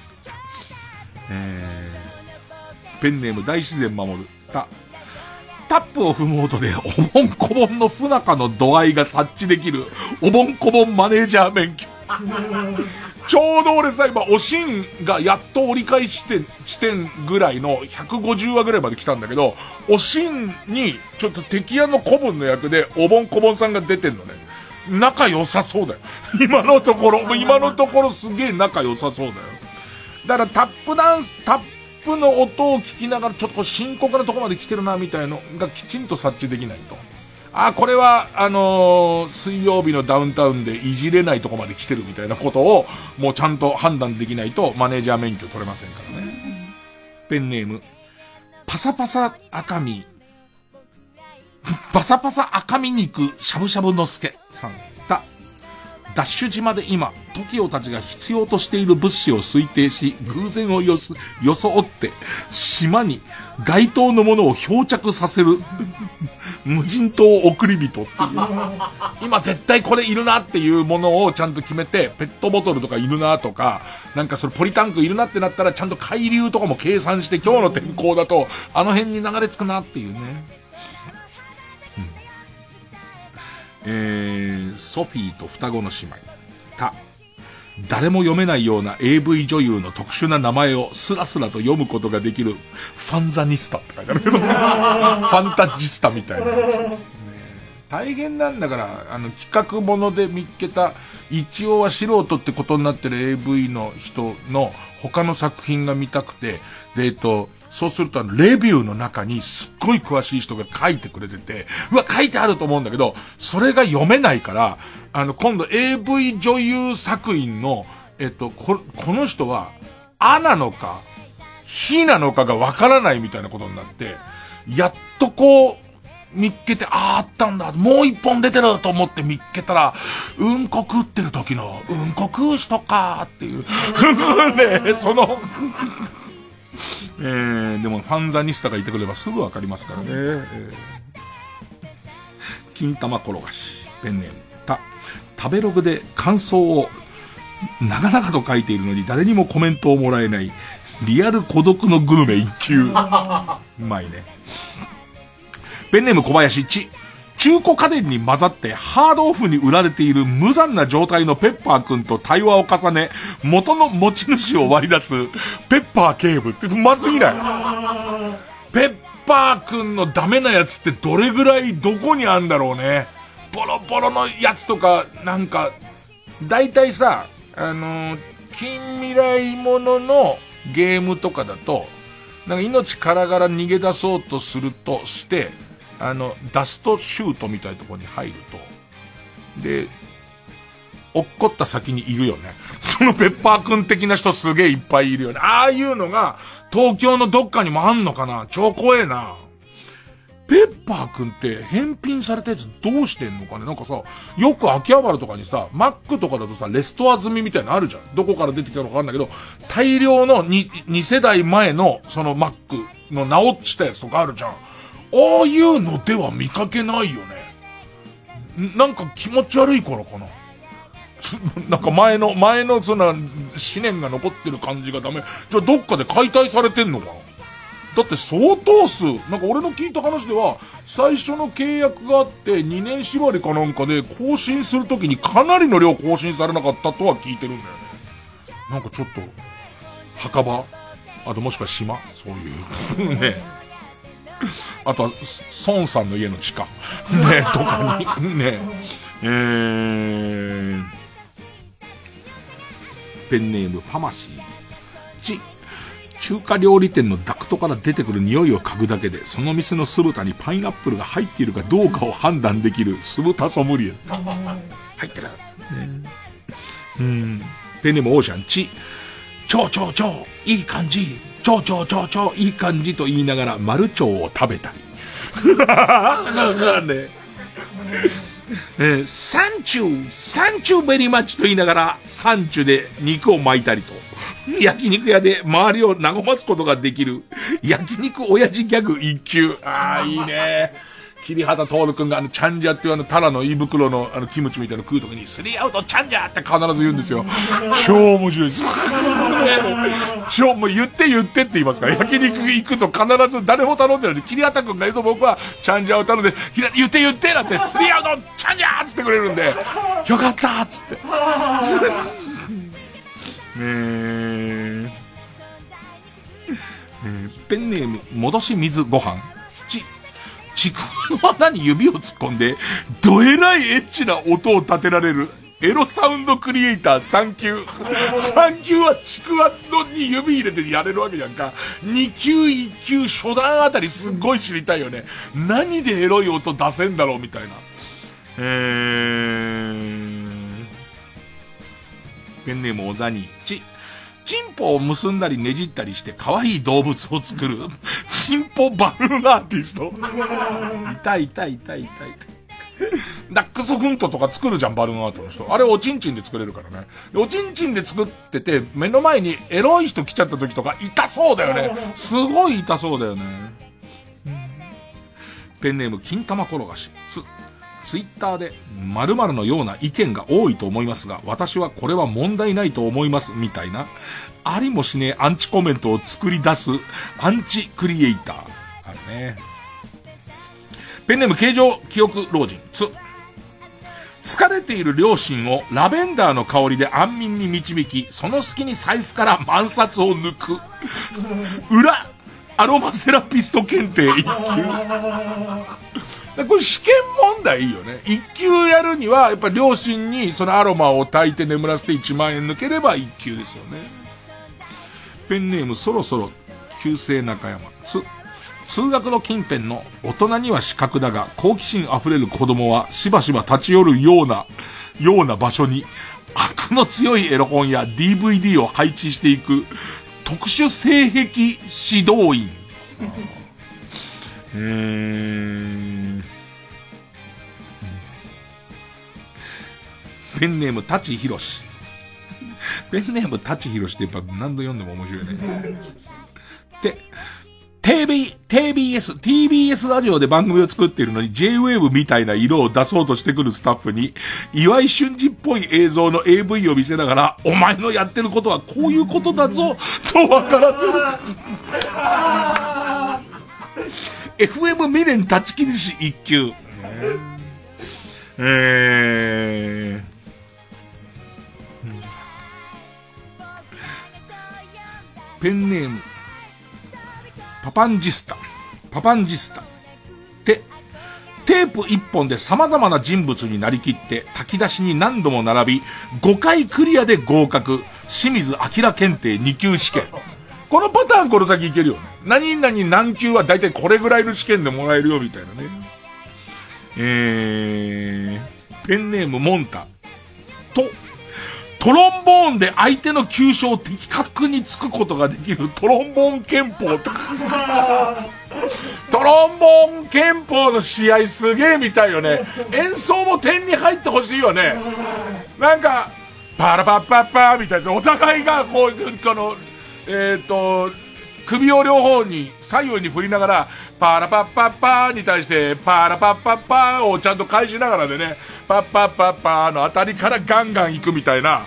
えー、ペンネーム大自然守る。た、タップを踏む音で、おぼんこぼんの不仲の度合いが察知できる、おぼんこぼんマネージャー免許。ちょうど俺さ、今、おしんがやっと折り返し点、地点ぐらいの150話ぐらいまで来たんだけど、おしんに、ちょっと敵屋の古文の役で、おぼんこぼんさんが出てんのね。仲良さそうだよ。(laughs) 今のところ、今のところすげえ仲良さそうだよ。だからタップダンス、タップの音を聞きながら、ちょっと深刻なとこまで来てるな、みたいのがきちんと察知できないと。あ、これは、あのー、水曜日のダウンタウンでいじれないとこまで来てるみたいなことを、もうちゃんと判断できないと、マネージャー免許取れませんからね。ペンネーム、パサパサ赤身、パサパサ赤身肉、しゃぶしゃぶのすけさん。ダッシュ島で今、TOKIO たちが必要としている物資を推定し、偶然をよす、装って、島に該当のものを漂着させる、(laughs) 無人島送り人っていう。今絶対これいるなっていうものをちゃんと決めて、ペットボトルとかいるなとか、なんかそれポリタンクいるなってなったらちゃんと海流とかも計算して今日の天候だと、あの辺に流れ着くなっていうね。えー、ソフィーと双子の姉妹。た。誰も読めないような AV 女優の特殊な名前をスラスラと読むことができるファンザニスタって書いてあるけど、(laughs) ファンタジスタみたいなやつ。ね、大変なんだから、あの企画もので見っけた、一応は素人ってことになってる AV の人の他の作品が見たくて、で、えっと、そうすると、レビューの中にすっごい詳しい人が書いてくれてて、うわ、書いてあると思うんだけど、それが読めないから、あの、今度 AV 女優作品の、えっと、こ、この人は、あなのか、ひなのかがわからないみたいなことになって、やっとこう、見っけて、ああ、あったんだ。もう一本出てると思って見っけたら、うんこ食ってる時の、うんこ食う人かっていう。(laughs) ねそのえー、でもファンザニスタがいてくればすぐわかりますからね。えー、金玉転がし、ペンネーム、た、食べログで感想を長々と書いているのに誰にもコメントをもらえない、リアル孤独のグルメ一級。(laughs) うまいね。ペンネーム小林ち、中古家電に混ざってハードオフに売られている無残な状態のペッパーくんと対話を重ね、元の持ち主を割り出す、ペッパー警部ってうますぎないペッパーくんのダメなやつってどれぐらいどこにあんだろうね。ボロボロのやつとか、なんか、大体さ、あのー、近未来もののゲームとかだと、なんか命からがら逃げ出そうとするとして、あの、ダストシュートみたいなところに入ると、で、落っこった先にいるよね。(laughs) そのペッパーくん的な人すげえいっぱいいるよね。ああいうのが、東京のどっかにもあんのかな？超怖えな。ペッパーくんって返品されたやつどうしてんのかね？なんかさ、よく秋葉原とかにさ、マックとかだとさ、レストア済みみたいなのあるじゃん。どこから出てきたのかわかんないけど、大量の 2, 2世代前のそのマックの直したやつとかあるじゃん。ああいうのでは見かけないよね。なんか気持ち悪いからかな。(laughs) なんか前の、前のそんな思念が残ってる感じがダメ。じゃあどっかで解体されてんのかなだって相当数、なんか俺の聞いた話では、最初の契約があって2年縛りかなんかで更新するときにかなりの量更新されなかったとは聞いてるんだよね。なんかちょっと、墓場？あともしくは島？そういう。(laughs) ね。(laughs) あとは、孫さんの家の地下。(laughs) ね、とかに、(laughs) ね、えー、ペンネームファマシー。ち、中華料理店のダクトから出てくる匂いを嗅ぐだけで、その店の酢豚にパイナップルが入っているかどうかを判断できる酢豚ソムリエ。入ってる。ね、うん。ペンネームオーシャン。ち、超超超、いい感じ。超超超超いい感じと言いながら丸腸を食べたり。(laughs) ねえー、サンチュー、サンチューベリーマッチと言いながら、サンチュで肉を巻いたりと、焼肉屋で周りを和ますことができる、焼肉親父ギャグ一級。ああ、いいね。桐畑徹くんがあの、チャンジャっていうあの、タラの胃袋のあの、キムチみたいなの食うときに、スリーアウトチャンジャって必ず言うんですよ。超面白いです。超、もう言って言ってって言いますから、焼肉行くと必ず誰も頼んでるのに、桐畑くんが言うと僕は、チャンジャを頼んで、言って言ってなんて、スリーアウトチャンジャーっつってくれるんで、よかったっつって。(laughs) ねえ。えー、ペンネーム、戻し水ご飯。ち、ちくわの穴に指を突っ込んで、どえらいエッチな音を立てられる、エロサウンドクリエイター3級。3級はちくわのに指入れてやれるわけじゃんか。2級、1級、初段あたりすっごい知りたいよね。何でエロい音出せんだろうみたいな。えー、ペンネームおざに。ち、チンポを結んだりねじったりして可愛い動物を作る、(laughs) チンポバルーンアーティスト。痛い痛い痛い痛い痛い。ダックスフントとか作るじゃん、バルーンアートの人。あれおちんちんで作れるからね。おちんちんで作ってて、目の前にエロい人来ちゃった時とか痛そうだよね。すごい痛そうだよね。ペンネーム、金玉転がし。つ、ツイッターで〇〇のような意見が多いと思いますが、私はこれは問題ないと思います、みたいな、ありもしねえアンチコメントを作り出すアンチクリエイター。あるね。ペンネーム形状記憶老人。つ。疲れている両親をラベンダーの香りで安眠に導き、その隙に財布から万札を抜く。裏、アロマセラピスト検定一級。これ試験問題いいよね。一級やるには、やっぱ両親にそのアロマを炊いて眠らせて1万円抜ければ一級ですよね。ペンネームそろそろ、旧姓中山。つ、通学の近辺の大人には資格だが、好奇心溢れる子供はしばしば立ち寄るような、ような場所に、悪の強いエロ本や DVD を配置していく、特殊性癖指導員。えー、ペンネーム、タチヒロシ。ペンネーム、タチヒロシってやっぱ何度読んでも面白いね。(laughs) で、TB、TBS、TBS ラジオで番組を作っているのに J-Wave みたいな色を出そうとしてくるスタッフに、岩井俊二っぽい映像の AV を見せながら、お前のやってることはこういうことだぞ、と分からせる。(laughs) FM 未練立ち切りし一級。えー、ペンネーム、パパンジスタ。パパンジスタ。て、テープ一本で様々な人物になりきって炊き出しに何度も並び、5回クリアで合格。清水明検定2級試験。このパターンこの先いけるよね。何々何級は大体これぐらいの試験でもらえるよみたいなね。えー、ペンネームモンタ。と、トロンボーンで相手の急所を的確につくことができるトロンボーン憲法とか。(laughs) トロンボーン憲法の試合すげえ見たいよね。演奏も点に入ってほしいよね。なんか、パラパッパッパーみたいな、お互いがこう、この、えっ、ー、と、首を両方に左右に振りながら、パラパッパッパーに対して、パラパッパッパーをちゃんと返しながらでね、パッパッパッパーのあたりからガンガン行くみたいな。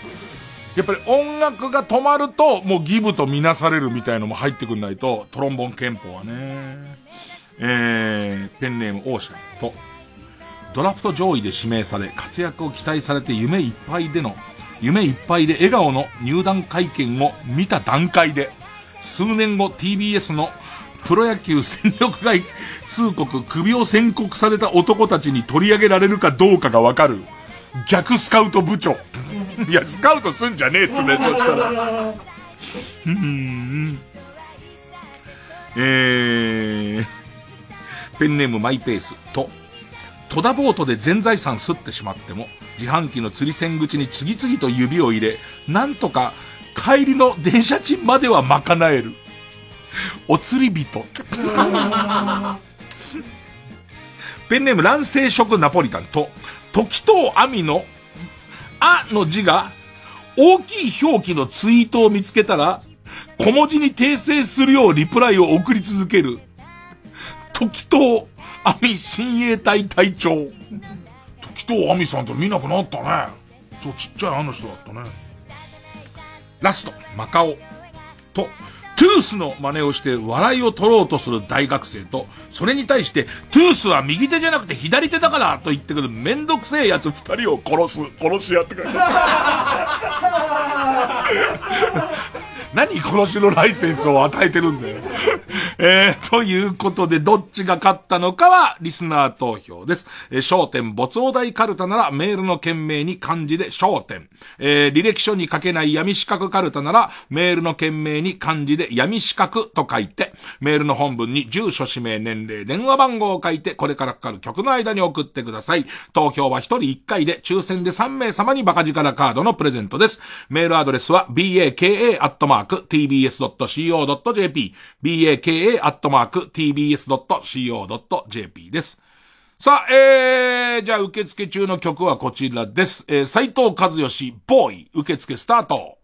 やっぱり音楽が止まると、もうギブとみなされるみたいのも入ってくんないと、トロンボン憲法はね。えー、ペンネームオーシャンと、ドラフト上位で指名され、活躍を期待されて夢いっぱいでの、夢いっぱいで笑顔の入団会見を見た段階で、数年後 TBS のプロ野球戦力外通告首を宣告された男たちに取り上げられるかどうかがわかる逆スカウト部長。いや、スカウトすんじゃねえっつね、そしたら。うん。えー、ペンネームマイペースと、戸田ボートで全財産吸ってしまっても、自販機の釣り線口に次々と指を入れ、なんとか帰りの電車賃までは賄える。(laughs) お釣り人。(laughs) ペンネーム乱世食ナポリタンと、時藤亜美の、あの字が、大きい表記のツイートを見つけたら、小文字に訂正するようリプライを送り続ける。時藤アミ親衛隊隊長。時藤亜美さんと見なくなったね。そう、ちっちゃいあの人だったね。ラスト、マカオ。と、トゥースの真似をして笑いを取ろうとする大学生と、それに対して、トゥースは右手じゃなくて左手だからと言ってくるめんどくせえやつ二人を殺す、殺し合って書いてある。(laughs) 何殺しのライセンスを与えてるんだよ。(laughs) えー、ということで、どっちが勝ったのかは、リスナー投票です。えー、焦点没大台カルタなら、メールの件名に漢字で焦点。えー、履歴書に書けない闇四角カルタなら、メールの件名に漢字で闇四角と書いて、メールの本文に住所、氏名、年齢、電話番号を書いて、これからかかる曲の間に送ってください。投票は1人1回で、抽選で3名様にバカ力カードのプレゼントです。メールアドレスは、baka ーク tbs.co.jp、baka.tbs.co.jp です。さあ、えー、じゃあ受付中の曲はこちらです。えー、斎藤和義、ボーイ、受付スタート。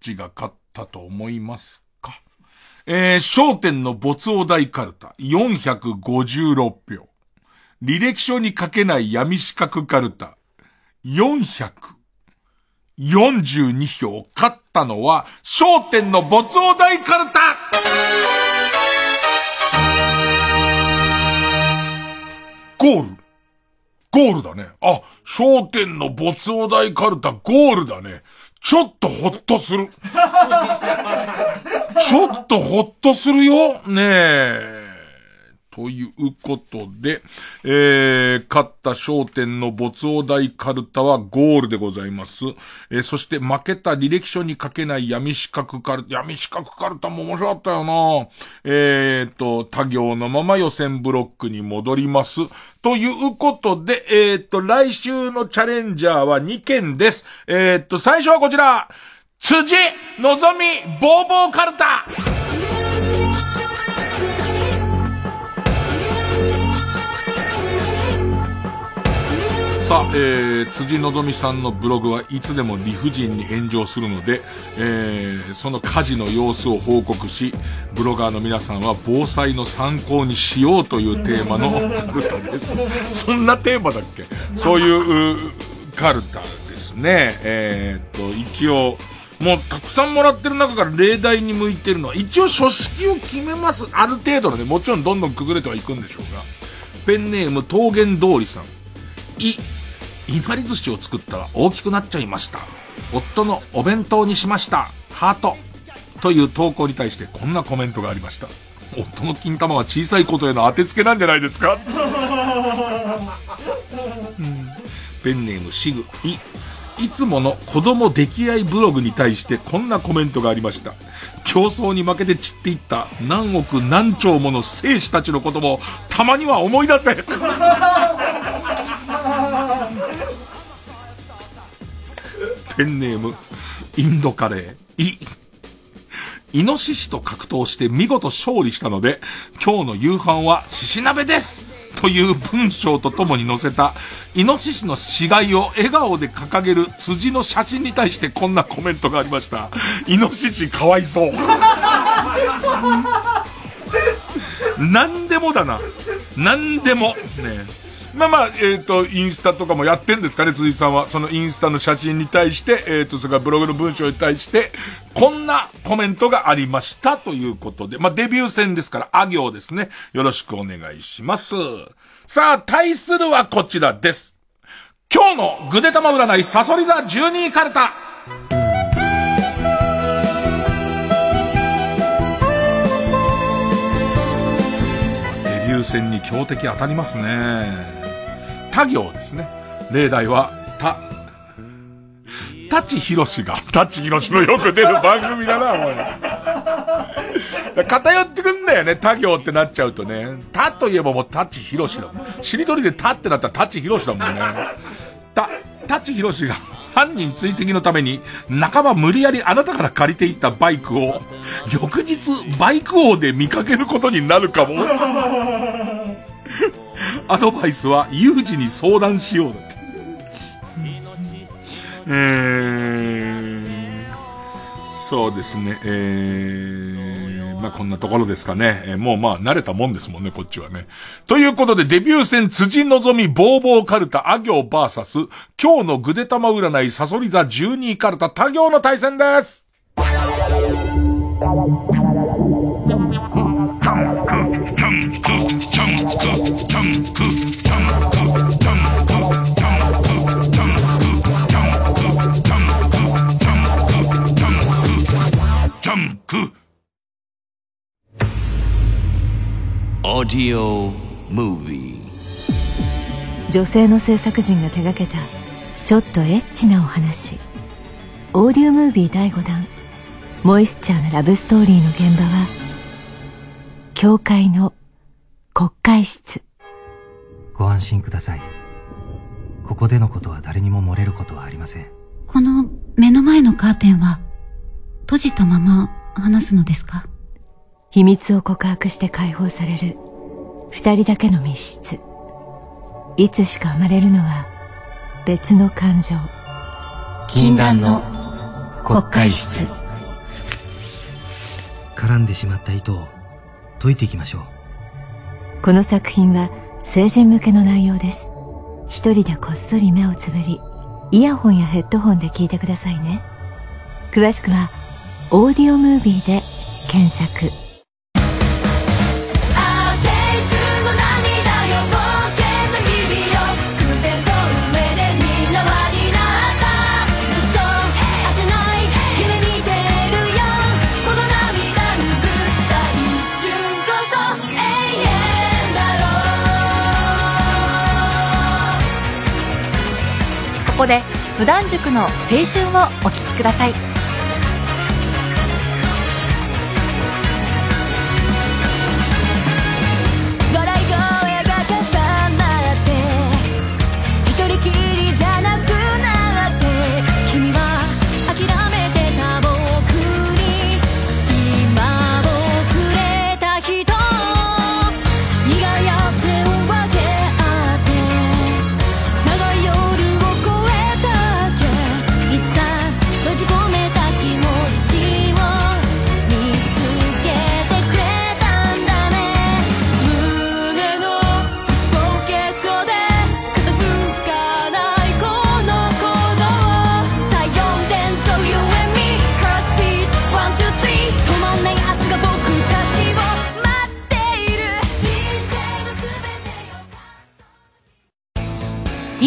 ちが勝ったと思いますか？えー、焦点の没お題カルタ、456票。履歴書に書けない闇四角カルタ、442票。勝ったのは、焦点の没お題カルタゴールゴールだね。あ、商店の没お題カルタゴールだね。ちょっとほっとする。ちょっとほっとするよ。ねえ。ということで、えー、勝った商店の没王大カルタはゴールでございます。えー、そして負けた履歴書に書けない闇四角カルタ、闇四角カルタも面白かったよなえーと、他行のまま予選ブロックに戻ります。ということで、えーと、来週のチャレンジャーは2件です。えーと、最初はこちら、辻、のぞみ、ボーボーカルタさあ、えー、辻のぞみさんのブログはいつでも理不尽に炎上するので、えー、その火事の様子を報告し、ブロガーの皆さんは防災の参考にしようというテーマのカルタです。そんなテーマだっけ？そういうカルタですね。えー、っと、一応、もうたくさんもらってる中から例題に向いてるのは、一応書式を決めます。ある程度のね、もちろんどんどん崩れてはいくんでしょうが。ペンネーム桃源通りさん。い、いなり寿司を作ったら大きくなっちゃいました。夫のお弁当にしました。ハート。という投稿に対してこんなコメントがありました。夫の金玉は小さいことへの当てつけなんじゃないですか、うん、ペンネームシグ、い、いつもの子供溺愛ブログに対してこんなコメントがありました。競争に負けて散っていった何億何兆もの生死たちのこともたまには思い出せペンネーム、インドカレー、イ。イノシシと格闘して見事勝利したので、今日の夕飯は獅子鍋ですという文章とともに載せた、イノシシの死骸を笑顔で掲げる辻の写真に対してこんなコメントがありました。イノシシかわいそう。(laughs) 何でもだな。何でも。ねまあまあ、えっ、ー、と、インスタとかもやってんですかね、辻さんは。そのインスタの写真に対して、えっ、ー、と、それからブログの文章に対して、こんなコメントがありましたということで、まあデビュー戦ですから、あ行ですね。よろしくお願いします。さあ、対するはこちらです。今日のぐでたま占い、サソリ座12カルタ。デビュー戦に強敵当たりますね。他行ですね。例題は、た、舘ひろしが、舘ひろしのよく出る番組だな、おい。偏ってくんだよね、他行ってなっちゃうとね。たといえばもう舘ひろしだもん。しりとりでたってなったら舘ひろしだもんね。た、舘ひろしが犯人追跡のために、半ば無理やりあなたから借りていったバイクを、翌日バイク王で見かけることになるかも。アドバイスは有事に相談しようだって。えー、そうですね、えー、まあ、こんなところですかね。えー、もうまあ、慣れたもんですもんね、こっちはね。ということで、デビュー戦、辻のぞみ、ボーボーカルタ、あ行バーサス、今日のぐでたま占い、サソリ座12カルタ、他行の対戦です女性の制作陣が手掛けたちょっとエッチなお話。オーディオムービー第5弾。モイスチャーなラブストーリーの現場は教会の国会室。ご安心ください。ここでのことは誰にも漏れることはありません。この目の前のカーテンは閉じたまま話すのですか？秘密を告白して解放される二人だけの密室。いつしか生まれるのは別の感情。禁断の国会室。絡んでしまった糸を解いていきましょう。この作品は成人向けの内容です。一人でこっそり目をつぶりイヤホンやヘッドホンで聞いてくださいね。詳しくはオーディオムービーで検索こで普段塾の青春をお聴きください。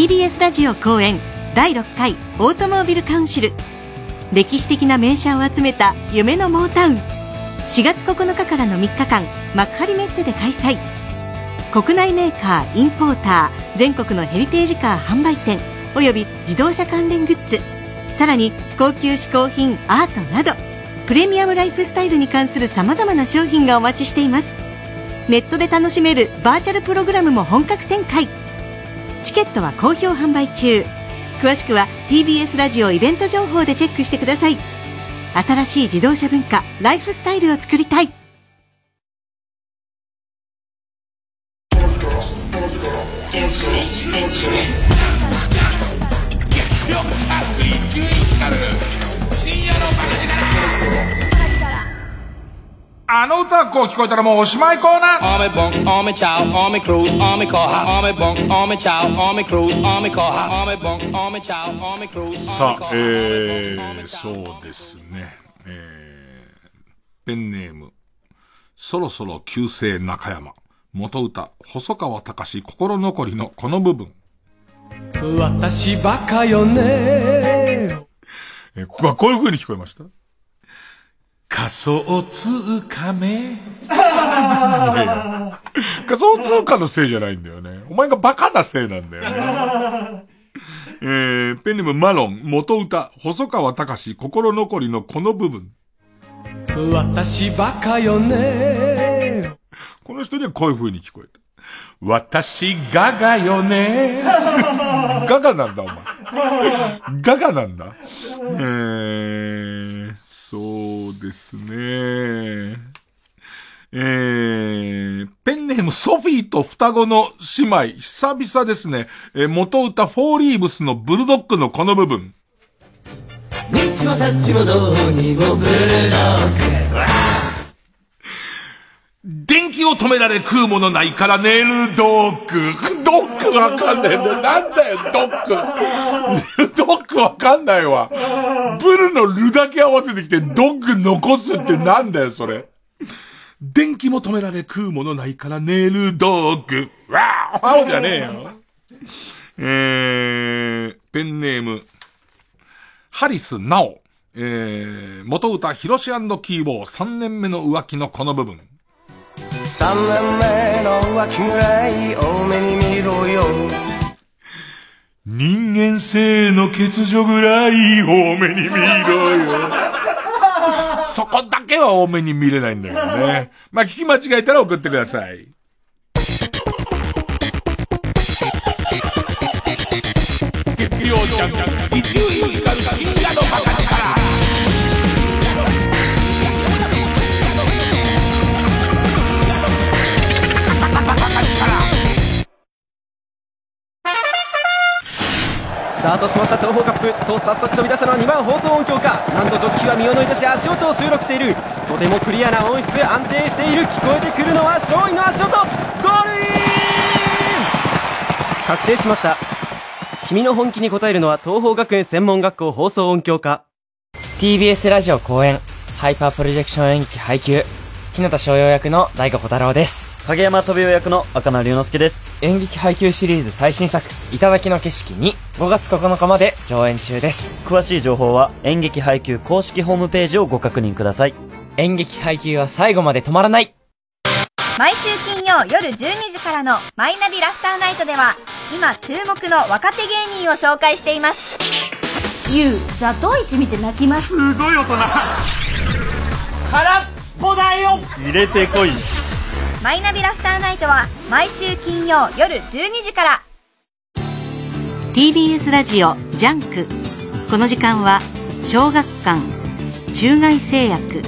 TBS ラジオ公演第6回オートモービルカウンシル歴史的な名車を集めた夢のモータウン4月9日からの3日間幕張メッセで開催国内メーカーインポーター全国のヘリテージカー販売店および自動車関連グッズさらに高級嗜好品アートなどプレミアムライフスタイルに関する様々な商品がお待ちしています。ネットで楽しめるバーチャルプログラムも本格展開チケットは好評販売中。詳しくは TBS ラジオイベント情報でチェックしてください。新しい自動車文化ライフスタイルを作りたい。コー聞こえたらもうおしまいコーナー。さあえー、そうですね。えー、ペンネーム。そろそろ旧姓中山。元歌細川隆心残りのこの部分。私バカよね。え、ここはこういう風に聞こえました？仮想通貨め。(laughs) 仮想通貨のせいじゃないんだよね。お前がバカなせいなんだよね。(laughs) えー、ペンネームマロン、元歌、細川隆心残りのこの部分。私バカよねこの人にはこういう風に聞こえた。私、ガガよね。(laughs) ガガなんだ、お前。ガガなんだ。えー、そうですね。えー、ペンネームソフィーと双子の姉妹、久々ですね。えー元歌フォーリーブスのブルドッグのこの部分。道もさっちもどうにもブルドッグ電気を止められ食うものないから寝るドッグ。ドッグわかんないんだよ。なんだよ、ドッグ。寝るドッグわかんないわ。ブルのルだけ合わせてきてドッグ残すってなんだよ、それ。電気も止められ食うものないから寝るドッグ。わー青じゃねえよ。えー、ペンネーム、ハリス・ナオ。えー、元歌、ヒロシキーボー3年目の浮気のこの部分。3年目の浮気ぐらい多めに見ろよ人間性の欠如ぐらい多めに見ろよ。(laughs) そこだけは多めに見れないんだけどね。まあ、聞き間違えたら送ってください。月曜ジャンク、伊集院光る深夜のバカ力。タートしました。東方カップと早速飛び出した。のは2番放送音響かなんとジョッキーは身を乗り出し足音を収録しているとてもクリアな音質安定している聞こえてくるのは勝利の足音ゴールイン確定しました君の本気に応えるのは東方学園専門学校放送音響科 TBS ラジオ公演ハイパープロジェクション演劇配給日向翔陽役の大悟小太郎です影山飛雄役の赤名龍之介です。演劇配給シリーズ最新作「頂きの景色」に5月9日まで上演中です。詳しい情報は演劇配給公式ホームページをご確認ください。演劇配給は最後まで止まらない。毎週金曜夜12時からのマイナビラフターナイトでは今注目の若手芸人を紹介しています。ゆうザトウイチ見て泣きます。すごい大人。空っぽだよ。入れてこいマイナビラフターナイトは毎週金曜夜12時から TBS ラジオジャンクこの時間は小学館中外製薬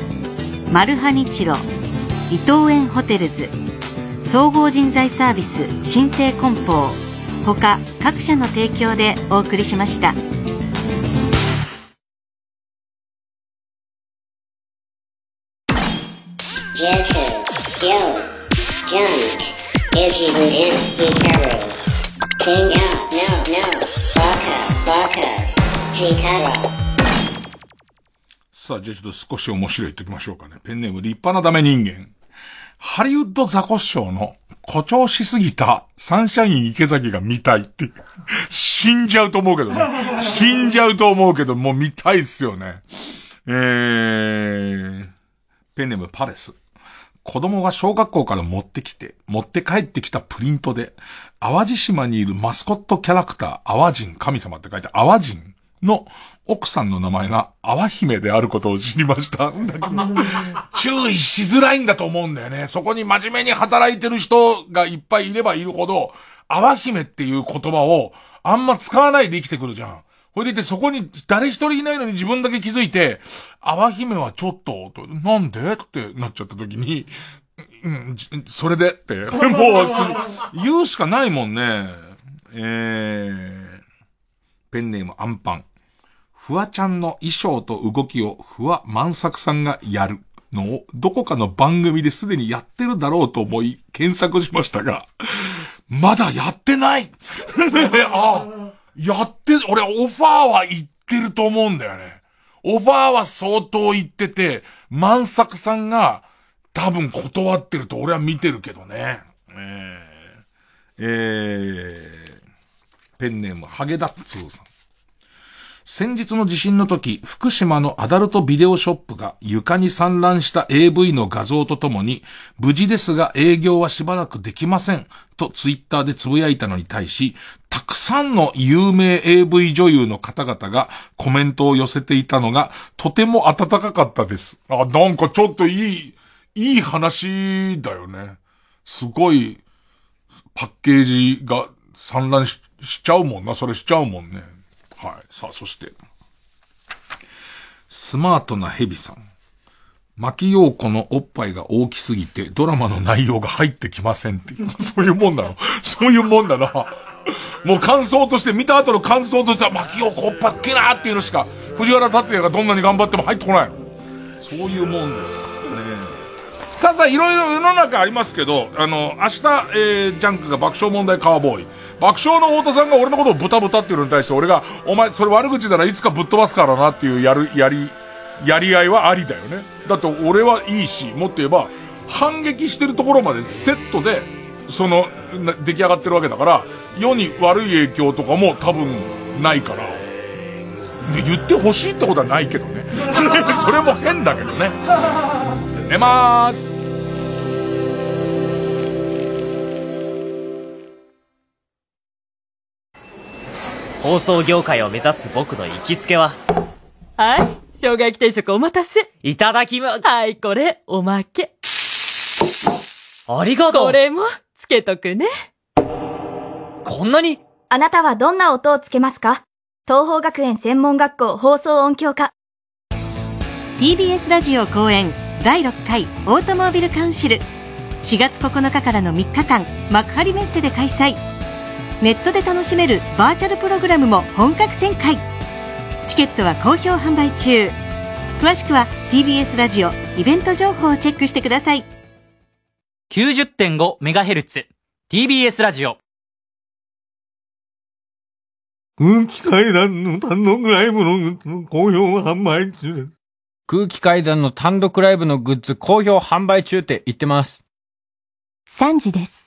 マルハニチロ伊藤園ホテルズ総合人材サービス新生梱包他各社の提供でお送りしました。さあ、じゃあちょっと少し面白い言っておきましょうかね。ペンネーム立派なダメ人間。ハリウッドザコシショウの誇張しすぎたサンシャイン池崎が見たいって。死んじゃうと思うけどね。死んじゃうと思うけど、もう見たいっすよね。えー、ペンネームパレス。子供が小学校から持ってきて、持って帰ってきたプリントで、淡路島にいるマスコットキャラクター、淡人神様って書いて、淡人の奥さんの名前が淡姫であることを知りました。注意しづらいんだと思うんだよね。そこに真面目に働いてる人がいっぱいいればいるほど、淡姫っていう言葉をあんま使わないで生きてくるじゃん。ほいでいてそこに誰一人いないのに自分だけ気づいて、淡姫はちょっと、となんでってなっちゃった時に、うん、じそれでって、もう、言うしかないもんね。えー、ペンネームアンパン。フワちゃんの衣装と動きをフワ万作さんがやるのをどこかの番組ですでにやってるだろうと思い検索しましたが、まだやってない (laughs) あ、やって、俺オファーは行ってると思うんだよね。オファーは相当行ってて、万作さんが多分断ってると俺は見てるけどね。えー、えー、ペンネームハゲダッツーさん。先日の地震の時、福島のアダルトビデオショップが床に散乱した AV の画像とともに、無事ですが営業はしばらくできません、とツイッターでつぶやいたのに対し、たくさんの有名 AV 女優の方々がコメントを寄せていたのが、とても温かかったです。あ、なんかちょっといい、いい話だよね。すごい、パッケージが散乱ししちゃうもんな。それしちゃうもんね。はい。さあ、そして。スマートなヘビさん。牧陽子のおっぱいが大きすぎて、ドラマの内容が入ってきませんっていう。(laughs) そういうもんなの。そういうもんだな。もう感想として、見た後の感想としては、牧陽子おっぱいっけなーっていうのしか、藤原達也がどんなに頑張っても入ってこないの。そういうもんですからね。さあさあ、いろいろ世の中ありますけど、あの、明日、えー、ジャンクが爆笑問題カーボーイ。爆笑の太田さんが俺のことをブタブタっていうのに対して俺が、お前、それ悪口ならいつかぶっ飛ばすからなっていうやる、やり、やり合いはありだよね。だって俺はいいし、もっと言えば、反撃してるところまでセットで、その、出来上がってるわけだから、世に悪い影響とかも多分ないから、ね、言ってほしいってことはないけどね。(laughs) それも変だけどね。寝まーす。放送業界を目指す僕の行きつけは、はい。生姜焼き定食お待たせ。いただきま、はい、これ、おまけ。ありがとうこれも、つけとくね。こんなに？あなたはどんな音をつけますか？東方学園専門学校放送音響科 TBS ラジオ公演第6回オートモービルカウンシル4月9日からの3日間幕張メッセで開催ネットで楽しめるバーチャルプログラムも本格展開チケットは好評販売中詳しくは TBS ラジオイベント情報をチェックしてください 90.5MHz TBS ラジオ空気階段の単独ライブのグッズの好評販売中です。空気階段の単独ライブのグッズ好評販売中って言ってます。3時です。